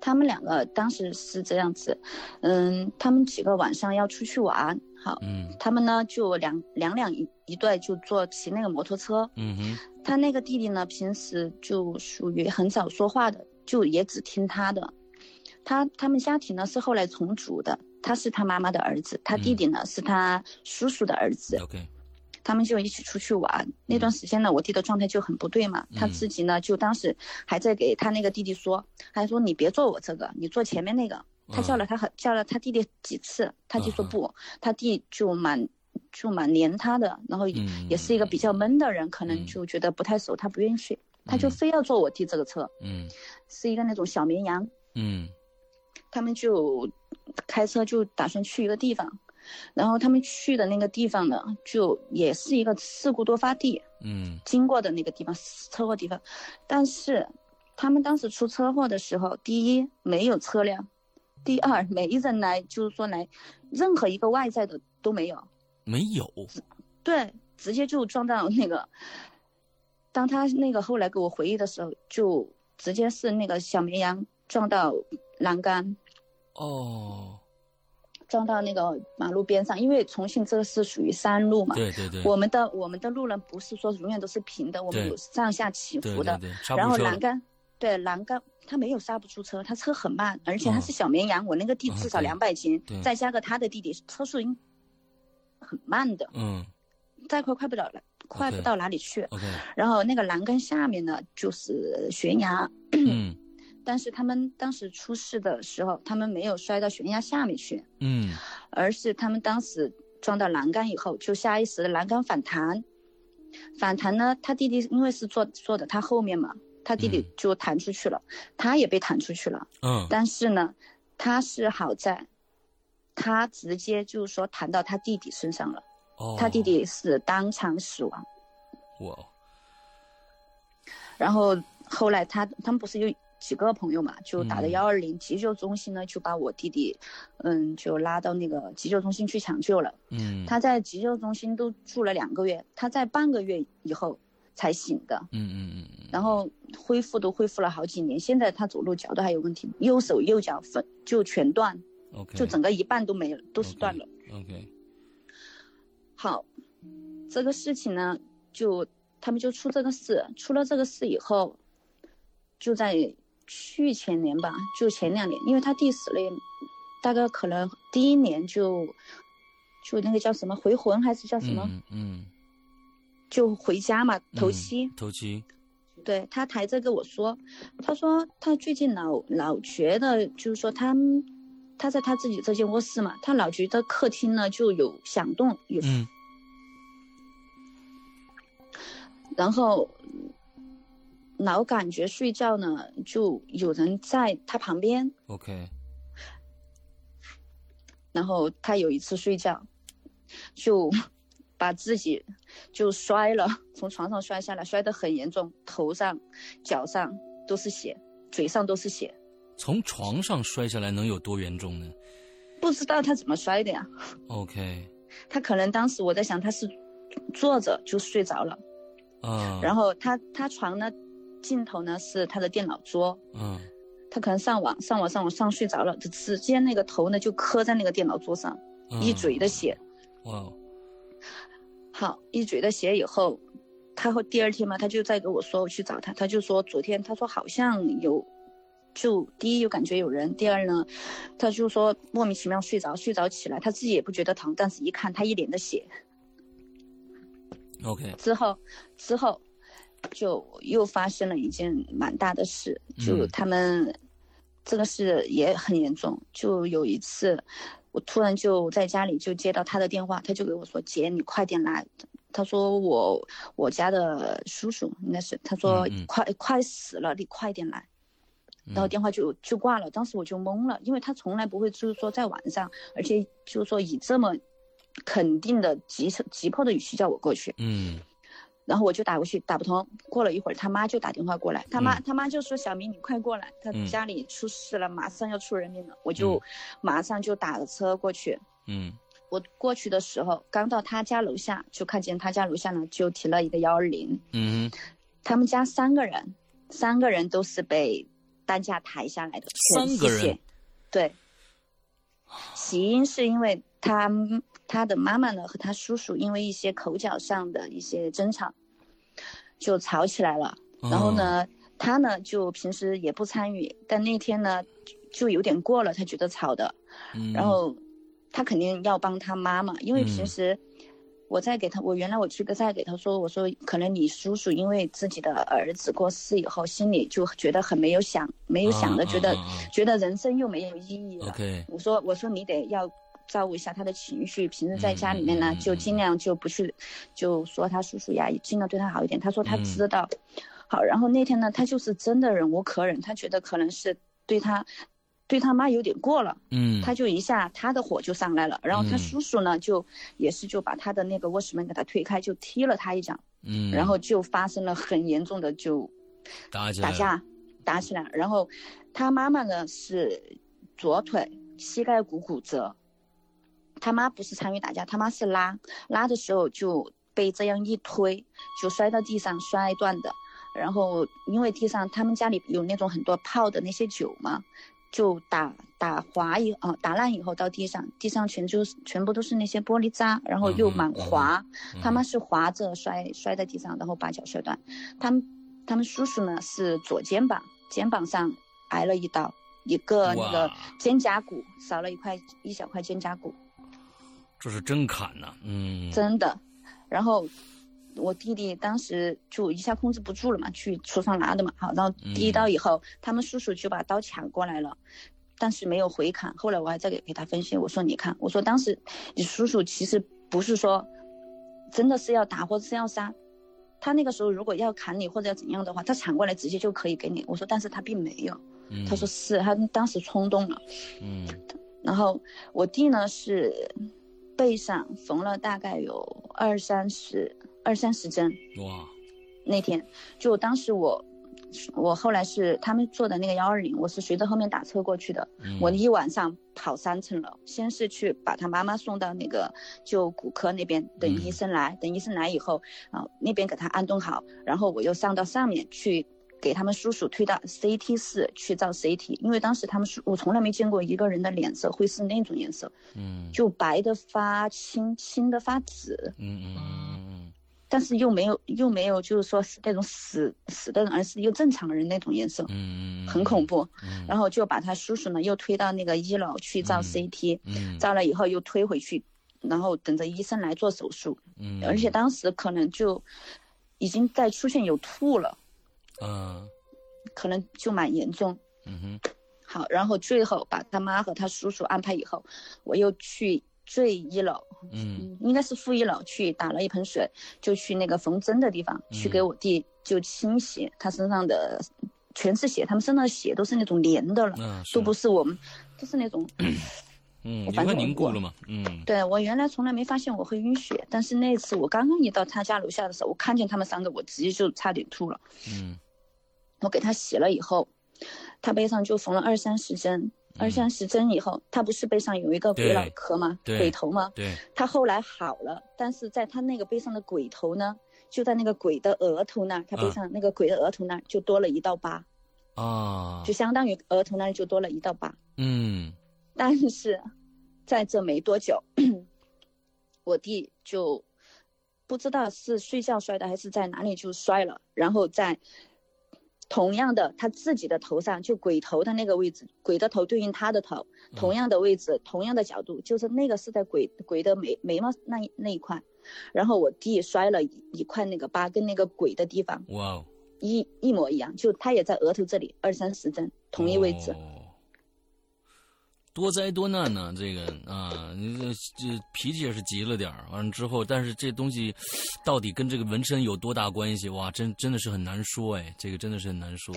他们两个当时是这样子，嗯，他们几个晚上要出去玩，好，嗯他们呢就两两两一一对，就坐骑那个摩托车。嗯哼，他那个弟弟呢，平时就属于很少说话的，就也只听他的。他他们家庭呢是后来重组的，他是他妈妈的儿子，他弟弟呢、是他叔叔的儿子。OK，他们就一起出去玩。那段时间呢，我弟的状态就很不对嘛，他嗯自己呢就当时还在给他那个弟弟说，还说你别坐我这个，你坐前面那个。他叫了他很叫了他弟弟几次，他就说嗯不，他弟就蛮就蛮黏他的，然后嗯。也是一个比较闷的人，可嗯。能就觉得不太熟，他不愿意去，他就嗯。非要坐我弟这个车，嗯是一个那种小绵羊，嗯。他们就开车就打算去一个地方，然后他们去的那个地方呢，就也是一个事故多发地，嗯。经过的那个地方，车祸地方，但是他们当时出车祸的时候，第一没有车辆，第二没人来，就是说来任何一个外在的都没有，没有，对，直接就撞到那个。当他那个后来给我回忆的时候，就直接是那个小绵羊撞到栏杆，哦，撞到那个马路边上，因为重庆这个是属于山路嘛，对对对，我们的我们的路呢不是说永远都是平的，我们有上下起伏的。对然后栏杆，对栏杆，他没有刹不住车，他车很慢，而且他是小绵羊，我那个弟哦至少对两百斤对，再加个他的弟弟，车速应很慢的，嗯再快快不了了，快不到哪里去。然后那个栏杆下面呢就是悬崖，嗯但是他们当时出事的时候，他们没有摔到悬崖下面去，嗯而是他们当时撞到栏杆以后，就下意识的栏杆反弹，反弹呢，他弟弟因为是坐坐的他后面嘛，他弟弟嗯就弹出去了，他也被弹出去了。嗯但是呢，他是好在，他直接就是说弹到他弟弟身上了，哦，他弟弟是当场死亡。哇，然后后来他他们不是有几个朋友嘛，就打的嗯幺二零急救中心呢，就把我弟弟，嗯，就拉到那个急救中心去抢救了。嗯，他在急救中心都住了两个月，他在半个月以后才醒的，嗯嗯嗯嗯，然后恢复都恢复了好几年，现在他走路脚都还有问题，右手右脚分就全断，OK，就整个一半都没了，都是断了。OK，好，这个事情呢，就他们就出这个事，出了这个事以后，就在去前年吧，就前两年，因为他弟死了也，大概可能第一年就就那个叫什么回魂还是叫什么，嗯嗯，就回家嘛，头嗯七。头七，对他抬着跟我说，他说他最近老老觉得，就是说他他在他自己这间卧室嘛，他老觉得客厅呢就有响动，有，嗯。然后老感觉睡觉呢就有人在他旁边，，OK，然后他有一次睡觉，就把自己就摔了，从床上摔下来，摔得很严重，头上、脚上都是血，嘴上都是血。从床上摔下来能有多严重呢不知道他怎么摔的呀？？OK，他可能当时我在想他是坐着就睡着了，啊，然后他他床呢尽头呢是他的电脑桌，嗯他可能上网上网上网上睡着了，就直接那个头呢就磕在那个电脑桌上，嗯一嘴的血。哇哦，好，一嘴的血以后，他后第二天嘛，他就再跟我说，我去找他，他就说昨天他说好像有，就第一有感觉有人，第二呢，他就说莫名其妙睡着，睡着起来他自己也不觉得疼，但是一看他一脸的血，OK，之后之后就又发生了一件蛮大的事，就嗯他们、这个事也很严重，就有一次。我突然就在家里就接到他的电话，他就给我说：“姐，你快点来。”他说我我家的叔叔应该是，他说嗯嗯快、快死了，你快点来。然后嗯电话就就挂了，当时我就懵了，因为他从来不会就是说在晚上，而且就是说以这么肯定的急急迫的语气叫我过去，嗯然后我就打过去，打不通。过了一会儿，他妈就打电话过来，他妈、嗯他妈就说：“小明，你快过来，他嗯家里出事了，马上要出人命了。”我就嗯马上就打了车过去。嗯我过去的时候，刚到他家楼下，就看见他家楼下呢就停了一个幺二零。嗯，他们家三个人，三个人都是被担架抬下来的，三个人血。对，起因是因为他他的妈妈呢和他叔叔因为一些口角上的一些争吵，就吵起来了。然后呢，他呢就平时也不参与，但那天呢就有点过了，他觉得吵的，嗯，然后他肯定要帮他妈妈，因为嗯。平时我在给他，我原来我去个在给他说，我说可能你叔叔因为自己的儿子过世以后，心里就觉得很没有想，没有想的，啊觉得、觉得人生又没有意义了。OK，我说我说你得要照顾一下他的情绪，平时在家里面呢，就尽量就不去，就说他叔叔呀，尽量对他好一点。他说他嗯。知道，好，然后那天呢，他就是真的忍无可忍，他觉得可能是对他。对他妈有点过了，嗯，他就一下他的火就上来了，然后他嗯。叔叔呢就也是就把他的那个卧室门给他推开，就踢了他一脚，嗯，然后就发生了很严重的就打起来，打架，打起来，然后他妈妈呢是左腿膝盖骨骨折，他妈不是参与打架，他妈是拉，拉的时候就被这样一推，就摔到地上摔断的。然后因为地上他们家里有那种很多泡的那些酒嘛，就打打滑以啊、打烂以后到地上，地上全就是全部都是那些玻璃渣，然后又蛮滑。嗯他妈是滑着摔摔在地上，然后把脚摔断。他们他们叔叔呢是左肩膀肩膀上挨了一刀，一个那个肩胛骨少了一块一小块肩胛骨，这是真砍呐，嗯，真的。然后我弟弟当时就一下控制不住了嘛，去厨房拿的嘛。好，然后第一刀以后，他们叔叔就把刀抢过来了。但是没有回砍，后来我还在给给他分析，我说你看，我说当时你叔叔其实不是说真的是要打或者是要杀，他那个时候如果要砍你或者要怎样的话，他抢过来直接就可以给你。我说但是他并没有，嗯他说是他当时冲动了。嗯然后我弟呢是背上缝了大概有二三十二三十针，哇，那天就当时我。我后来是他们做的那个幺二零，我是随着后面打车过去的。嗯我一晚上跑三层楼，先是去把他妈妈送到那个就骨科那边等嗯医生来，等医生来以后啊那边给他安顿好，然后我又上到上面去给他们叔叔推到 CT 室去照 CT，因为当时他们叔我从来没见过一个人的脸色会是那种颜色，嗯就白的发青，青的发紫，嗯嗯嗯但是又没有又没有就是说是那种死死的人，而是又正常人那种颜色，嗯嗯，很恐怖。嗯，然后就把他叔叔呢又推到那个一楼去照嗯 CT，、嗯照了以后又推回去，然后等着医生来做手术，嗯，而且当时可能就已经在出现有吐了，嗯可能就蛮严重。嗯哼好，然后最后把他妈和他叔叔安排以后，我又去最一楼，嗯嗯，应该是负一楼去打了一盆水，就去那个缝针的地方去给嗯我弟就清洗他身上的全是血，他们身上的血都是那种连的了，都不是我们，都是那种。嗯，我反正我凝固了嘛，嗯对我原来从来没发现我会晕血，但是那次我刚刚一到他家楼下的时候，我看见他们三个，我直接就差点吐了。嗯我给他洗了以后，他背上就缝了二三十针，二三十针以后，他不是背上有一个鬼脑壳吗？鬼头吗？对，他后来好了，但是在他那个背上的鬼头呢，就在那个鬼的额头那儿，他背嗯上那个鬼的额头那儿就多了一道疤，啊就，相当于额头那儿就多了一道疤。嗯但是在这没多久，我弟就不知道是睡觉摔的还是在哪里就摔了，然后在同样的他自己的头上，就鬼头的那个位置，鬼的头对应他的头，同样的位置，同样的角度，就是那个是在鬼鬼的眉眉毛那一那一块，然后我弟摔了一一块那个疤，跟那个鬼的地方哇哦，一一模一样，就他也在额头这里二三十针，同一位置。哦多灾多难呢、这个啊，你这这脾气也是急了点儿。完了之后，但是这东西到底跟这个纹身有多大关系？哇，真真的是很难说哎，这个真的是很难说。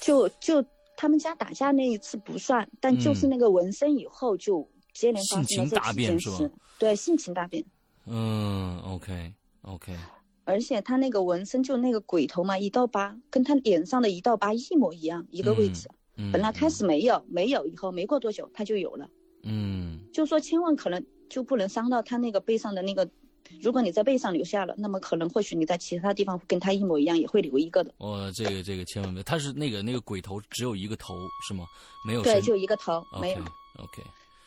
就就他们家打架那一次不算，但就是嗯那个纹身以后就接连发性情大生了这件变是吧。对，性情大变。嗯，OK OK，而且他那个纹身就那个鬼头嘛，一道疤跟他脸上的一道疤一模一样，一个位置。嗯，本来开始没有，没有，以后没过多久他就有了。嗯就说千万可能就不能伤到他那个背上的那个。如果你在背上留下了，那么可能或许你在其他地方跟他一模一样，也会留一个的。哦，这个这个千万别，他是那个那个鬼头只有一个头是吗？没有对，就一个头，没有 OK。OK，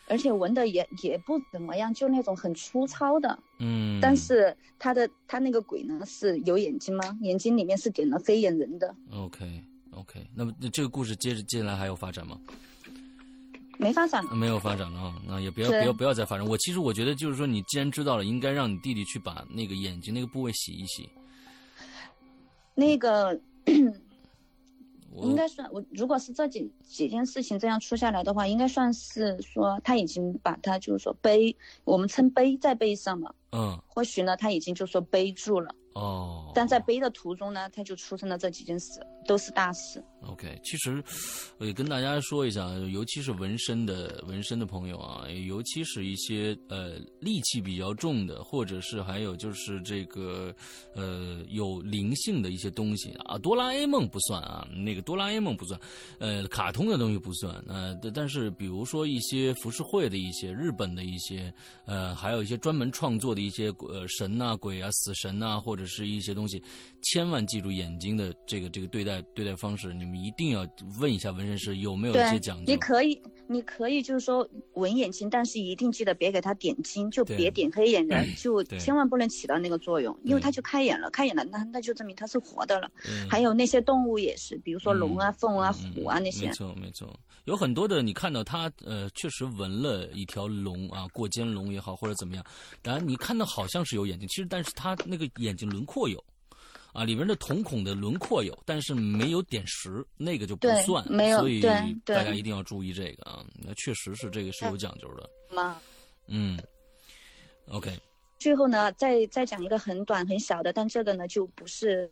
而且纹的也也不怎么样，就那种很粗糙的。嗯，但是他的他那个鬼呢是有眼睛吗？眼睛里面是点了飞眼人的，OK OK，那么那这个故事接着接下来还有发展吗？没发展。没有发展了啊，那也不要不要不要再发展。我其实我觉得就是说，你既然知道了，应该让你弟弟去把那个眼睛那个部位洗一洗。那个我 应该算我，如果是这几几件事情这样出下来的话，应该算是说他已经把他就是说背，我们称背在背上了，嗯或许呢他已经就说背住了，哦，但在背的途中呢，他就出生了这几件事，都是大事。OK，其实我也跟大家说一下，尤其是纹身的纹身的朋友啊，尤其是一些呃戾气比较重的，或者是还有就是这个呃有灵性的一些东西啊，哆啦 A 梦不算啊，那个哆啦 A 梦不算，呃，卡通的东西不算，呃，但但是比如说一些浮世绘的一些日本的一些呃，还有一些专门创作的一些呃神呐、鬼啊、死神呐、或者是一些东西，千万记住眼睛的这个这个对待对待方式，你们一定要问一下纹身师有没有一些对讲，究你。可以，你可以就是说纹眼睛，但是一定记得别给他点睛，就别点黑眼仁，就千万不能起到那个作用，因为对他就开眼了，开眼了，那那就证明他是活的了。嗯还有那些动物也是，比如说龙啊、凤啊、嗯虎啊那些没，错没错，有很多的你看到他呃确实纹了一条龙啊，过肩龙也好或者怎么样，当然你看到好像是有眼睛，其实但是他那个眼睛轮廓有。啊，里面的瞳孔的轮廓有，但是没有点石，那个就不算。没有所以大家一定要注意这个啊。那确实是这个是有讲究的。吗？嗯，OK，最后呢，再再讲一个很短很小的，但这个呢就不是。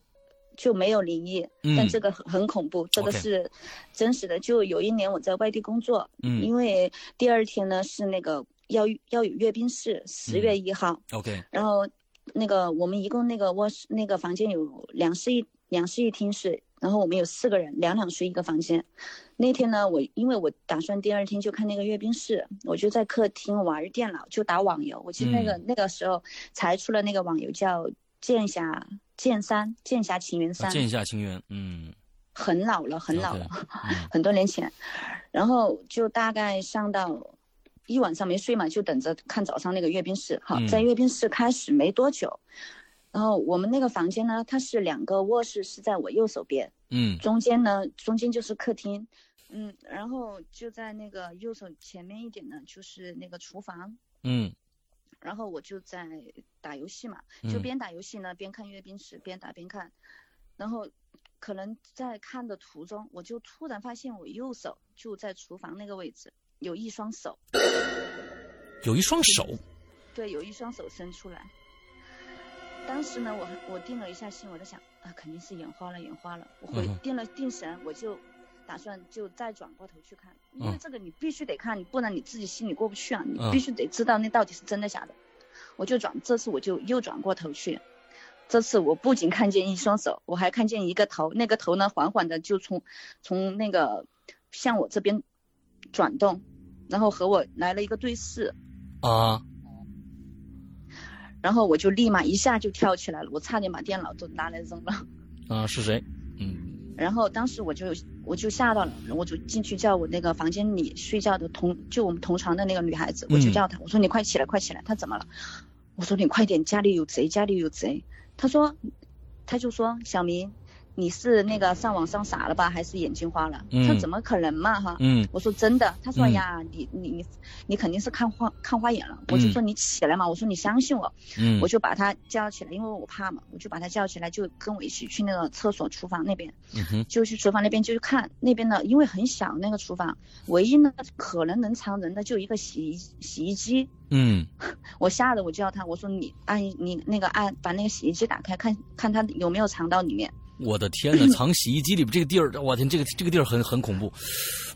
就没有灵异，嗯但这个很很恐怖，这个是真实的。就有一年我在外地工作，嗯因为第二天呢是那个要要有阅兵式，十月一号，OK，然后那个我们一共那个卧室那个房间有两室一两室一厅室，然后我们有四个人，两两睡一个房间。那天呢，我因为我打算第二天就看那个阅兵式，我就在客厅玩电脑，就打网游。我记得那个、嗯那个时候才出了那个网游叫《剑侠剑三剑侠情缘三》，剑侠情缘，嗯，很老了，很老了。嗯 很多年前，然后就大概上到一晚上没睡嘛，就等着看早上那个阅兵式。好，嗯。在阅兵式开始没多久，然后我们那个房间呢，它是两个卧室，是在我右手边，嗯。中间呢，中间就是客厅，嗯，然后就在那个右手前面一点呢，就是那个厨房。嗯。然后我就在打游戏嘛，就嗯边打游戏呢边看阅兵式，边打边看，然后可能在看的途中，我就突然发现我右手就在厨房那个位置有一双手，有一双手，对，有一双手伸出来。当时呢，我我定了一下心，我在想啊，肯定是眼花了，眼花了。我回定了定神，我就打算就再转过头去看，因为嗯这个你必须得看，你不然你自己心里过不去啊，你嗯必须得知道那到底是真的假的。我就转，这次我就又转过头去，这次我不仅看见一双手，我还看见一个头，那个头呢缓缓的就从从那个向我这边转动，然后和我来了一个对视。啊，然后我就立马一下就跳起来了，我差点把电脑都拿来扔了。啊，是谁？嗯然后当时我就我就吓到了，我就进去叫我那个房间里睡觉的同就我们同床的那个女孩子，我就嗯叫她，我说你快起来，快起来，她怎么了？我说你快点，家里有贼，家里有贼。她说，她就说小明，你是那个上网上傻了吧，还是眼睛花了？嗯她说怎么可能嘛哈？嗯我说真的，他说嗯呀，你你你你肯定是看花看花眼了。我就说你起来嘛，我说你相信我，嗯，我就把他叫起来，因为我怕嘛，我就把他叫起来，就跟我一起去那个厕所厨房那边，嗯哼，就去厨房那边就去看那边呢，因为很小那个厨房，唯一呢可能能藏人的就一个洗衣洗衣机。嗯 我吓得我叫他，我说你按你那个按把那个洗衣机打开，看看他有没有藏到里面。我的天呐，藏洗衣机里边这个地儿，我天，这个这个地儿很很恐怖。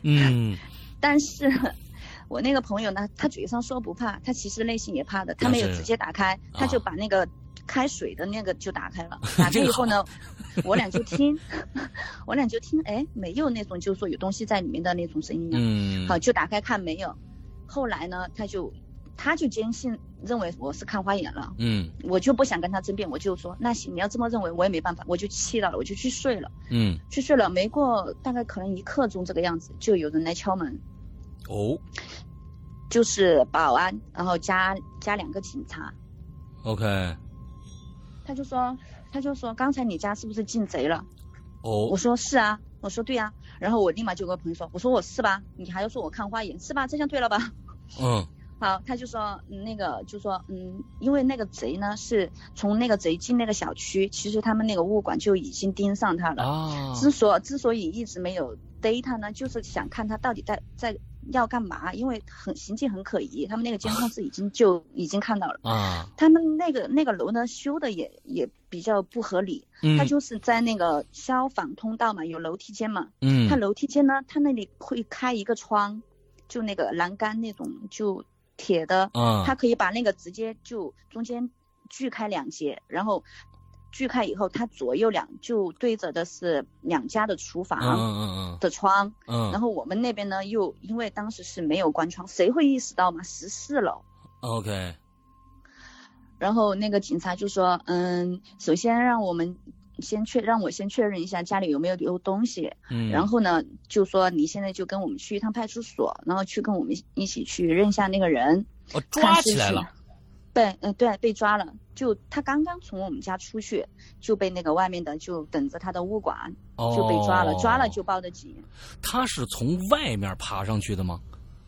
嗯 但是我那个朋友呢，他嘴上说不怕，他其实内心也怕的。他没有直接打开，他就啊把那个开水的那个就打开了。打开以后呢，我俩就听，我俩就听，哎，没有那种就是说有东西在里面的那种声音啊。嗯，好，就打开看没有。后来呢，他就他就坚信认为我是看花眼了。嗯我就不想跟他争辩，我就说那行，你要这么认为，我也没办法，我就气到了，我就去睡了。嗯去睡了，没过大概可能一刻钟这个样子，就有人来敲门。哦就是保安，然后加加两个警察，，OK，他就说，他就说刚才你家是不是进贼了？哦我说是啊，我说对啊，然后我立马就跟朋友说，我说我是吧？你还要说我看花眼是吧？这下对了吧？嗯好，他就说，嗯那个就说，嗯，因为那个贼呢是从那个贼进那个小区，其实他们那个物管就已经盯上他了。啊，之所之所以一直没有逮他呢，就是想看他到底在在要干嘛，因为很行迹很可疑，他们那个监控 是已经就已经看到了。啊，他们那个那个楼呢修的也也比较不合理，嗯他就是在那个消防通道嘛，有楼梯间嘛，嗯他楼梯间呢，他那里会开一个窗，就那个栏杆那种就铁的，嗯，它可以把那个直接就中间锯开两截，然后锯开以后，它左右两就对着的是两家的厨房嗯嗯嗯的窗，嗯嗯，然后我们那边呢又因为当时是没有关窗，谁会意识到嘛？十四楼。OK，然后那个警察就说，嗯，首先让我们先确让我先确认一下家里有没有丢东西，嗯，然后呢就说你现在就跟我们去一趟派出所，然后去跟我们一起去认一下那个人，我哦抓起来了，被呃对被抓了，就他刚刚从我们家出去就被那个外面的就等着他的物管就被抓了，哦抓了就报的警，他是从外面爬上去的吗？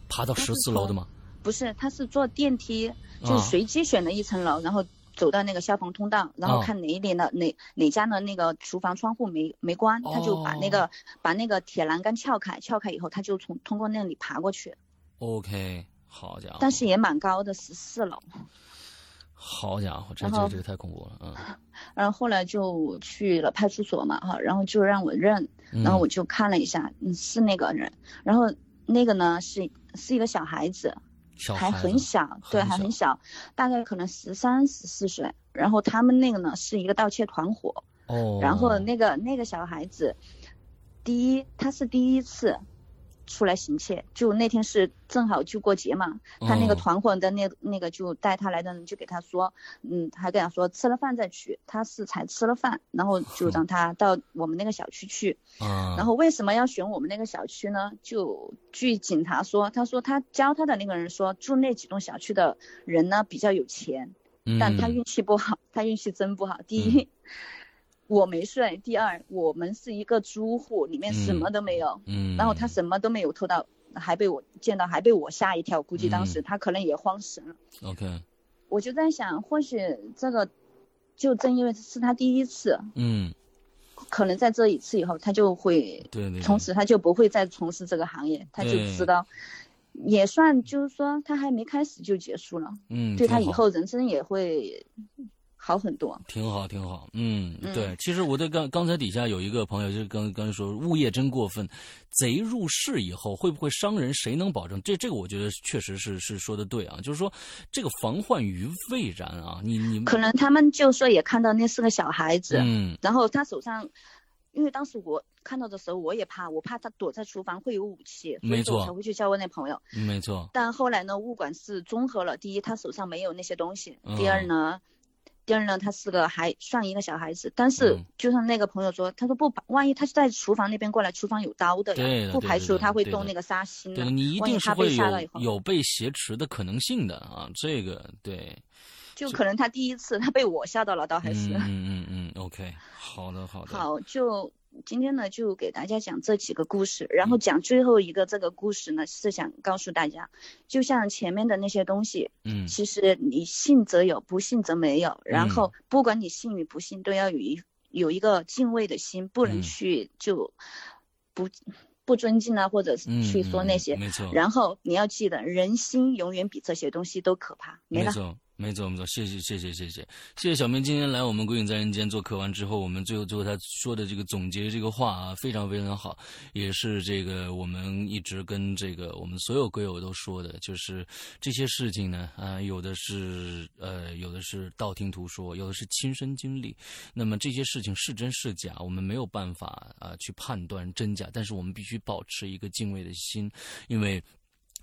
爬到十四楼的吗？不是他是坐电梯，就啊随机选了一层楼，然后。走到那个消防通道，然后哦。看哪一点的、哪哪家的那个厨房窗户没没关，他就把那哦。个把那个铁栏杆撬开，撬开以后他就从通过那里爬过去，OK，好家伙，但是也蛮高的，十四楼。好家伙，这这这个太恐怖了，嗯，然后后来就去了派出所嘛，哈，然后就让我认，然后我就看了一下，嗯，是那个人，然后那个呢是是一个小孩子，还很小，对，很还很小，大概可能十三十四岁。然后他们那个呢是一个盗窃团伙，哦，然后那个那个小孩子，第一他是第一次出来行窃，就那天是正好就过节嘛，他那个哦团伙的那那个就带他来的人就给他说，嗯，还跟他说吃了饭再去，他是才吃了饭，然后就让他到我们那个小区去，啊，然后为什么要选我们那个小区呢？就据警察说，他说他教他的那个人说，住那几栋小区的人呢比较有钱，但他嗯运气不好，他运气真不好。第一，我没睡；第二，我们是一个租户，里面什么都没有，嗯，然后他什么都没有偷到，还被我见到，还被我吓一跳，估计当时嗯他可能也慌神了。OK，我就在想，或许这个就正因为是他第一次，嗯，可能在这一次以后，他就会对对，从此他就不会再从事这个行业，他就知道，也算就是说他还没开始就结束了，嗯，对他以后人生也会好很多。挺好，挺好。嗯，嗯对。其实我在刚刚才底下有一个朋友，就是刚刚才说物业真过分，贼入室以后会不会伤人，谁能保证？这这个我觉得确实是是说的对啊，就是说这个防患于未然啊。你你可能他们就说也看到那是个小孩子，嗯然后他手上，因为当时我看到的时候我也怕，我怕他躲在厨房会有武器，没错才会去叫我那朋友。没错，但后来呢，物管是综合了，第一他手上没有那些东西，第嗯二呢。第二呢，他是个还算一个小孩子，但是嗯就像那个朋友说，他说不排，万一他是在厨房那边过来，厨房有刀的呀，不排除他会动那个杀心的对，。你一定是会被杀了以后，有有被挟持的可能性的啊。这个对，就可能他第一次他被我吓到了，倒还是。嗯嗯嗯嗯，OK，好的好的，好，就今天呢，就给大家讲这几个故事，然后讲最后一个这个故事呢，是想告诉大家，就像前面的那些东西，嗯其实你信则有，不信则没有。然后不管你信与不信，都要有一有一个敬畏的心，不嗯能去就不不尊敬啊，或者是嗯，去说那些。嗯没错，然后你要记得，人心永远比这些东西都可怕。没了。没错，没错，没错，谢谢，谢谢，谢谢，谢谢小明今天来我们《鬼影在人间》做客完之后，我们最后最后他说的这个总结这个话啊，非常非常好，也是这个我们一直跟这个我们所有鬼友都说的，就是这些事情呢，啊、有的是呃，有的是道听途说，有的是亲身经历，那么这些事情是真是假，我们没有办法啊、去判断真假，但是我们必须保持一个敬畏的心，因为。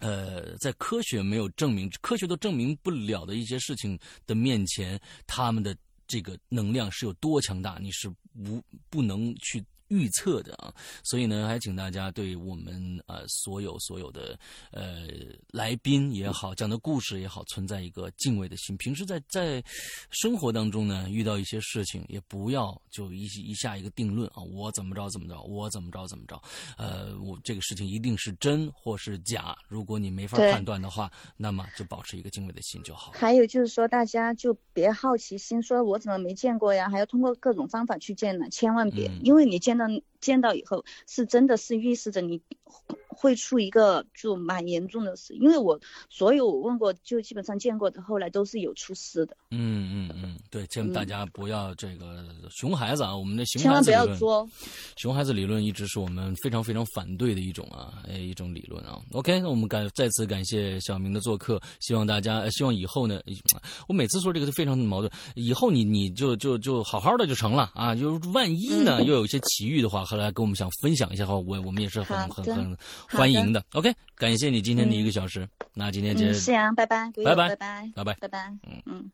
呃，在科学没有证明、科学都证明不了的一些事情的面前，他们的这个能量是有多强大，你是无不能去预测的啊。所以呢，还请大家对我们呃所有所有的呃来宾也好，讲的故事也好，存在一个敬畏的心。平时在在生活当中呢，遇到一些事情，也不要就一一下一个定论啊，我怎么着怎么着，我怎么着怎么着，呃，我这个事情一定是真或是假。如果你没法判断的话，那么就保持一个敬畏的心就好。还有就是说，大家就别好奇心，说我怎么没见过呀？还要通过各种方法去见呢，千万别，嗯因为你见到 on 见到以后，是真的是预示着你会出一个就蛮严重的事。因为我所有我问过，就基本上见过的，后来都是有出事的，嗯嗯嗯，对，千万大家不要这个熊孩子啊，我们的熊孩子千万不。要作。熊孩子理论一直是我们非常非常反对的一种啊，呃，一种理论啊。OK，那我们感再次感谢小明的做客，希望大家，呃希望以后呢，我每次说这个都非常矛盾，以后你你就就就好好的就成了啊，就是万一呢、嗯又有一些奇遇的话，后来跟我们想分享一下的话，我我们也是很很很欢迎的。OK，感谢你今天的一个小时，那今天就嗯，是啊，拜拜，拜拜拜拜，拜拜。拜拜，嗯嗯。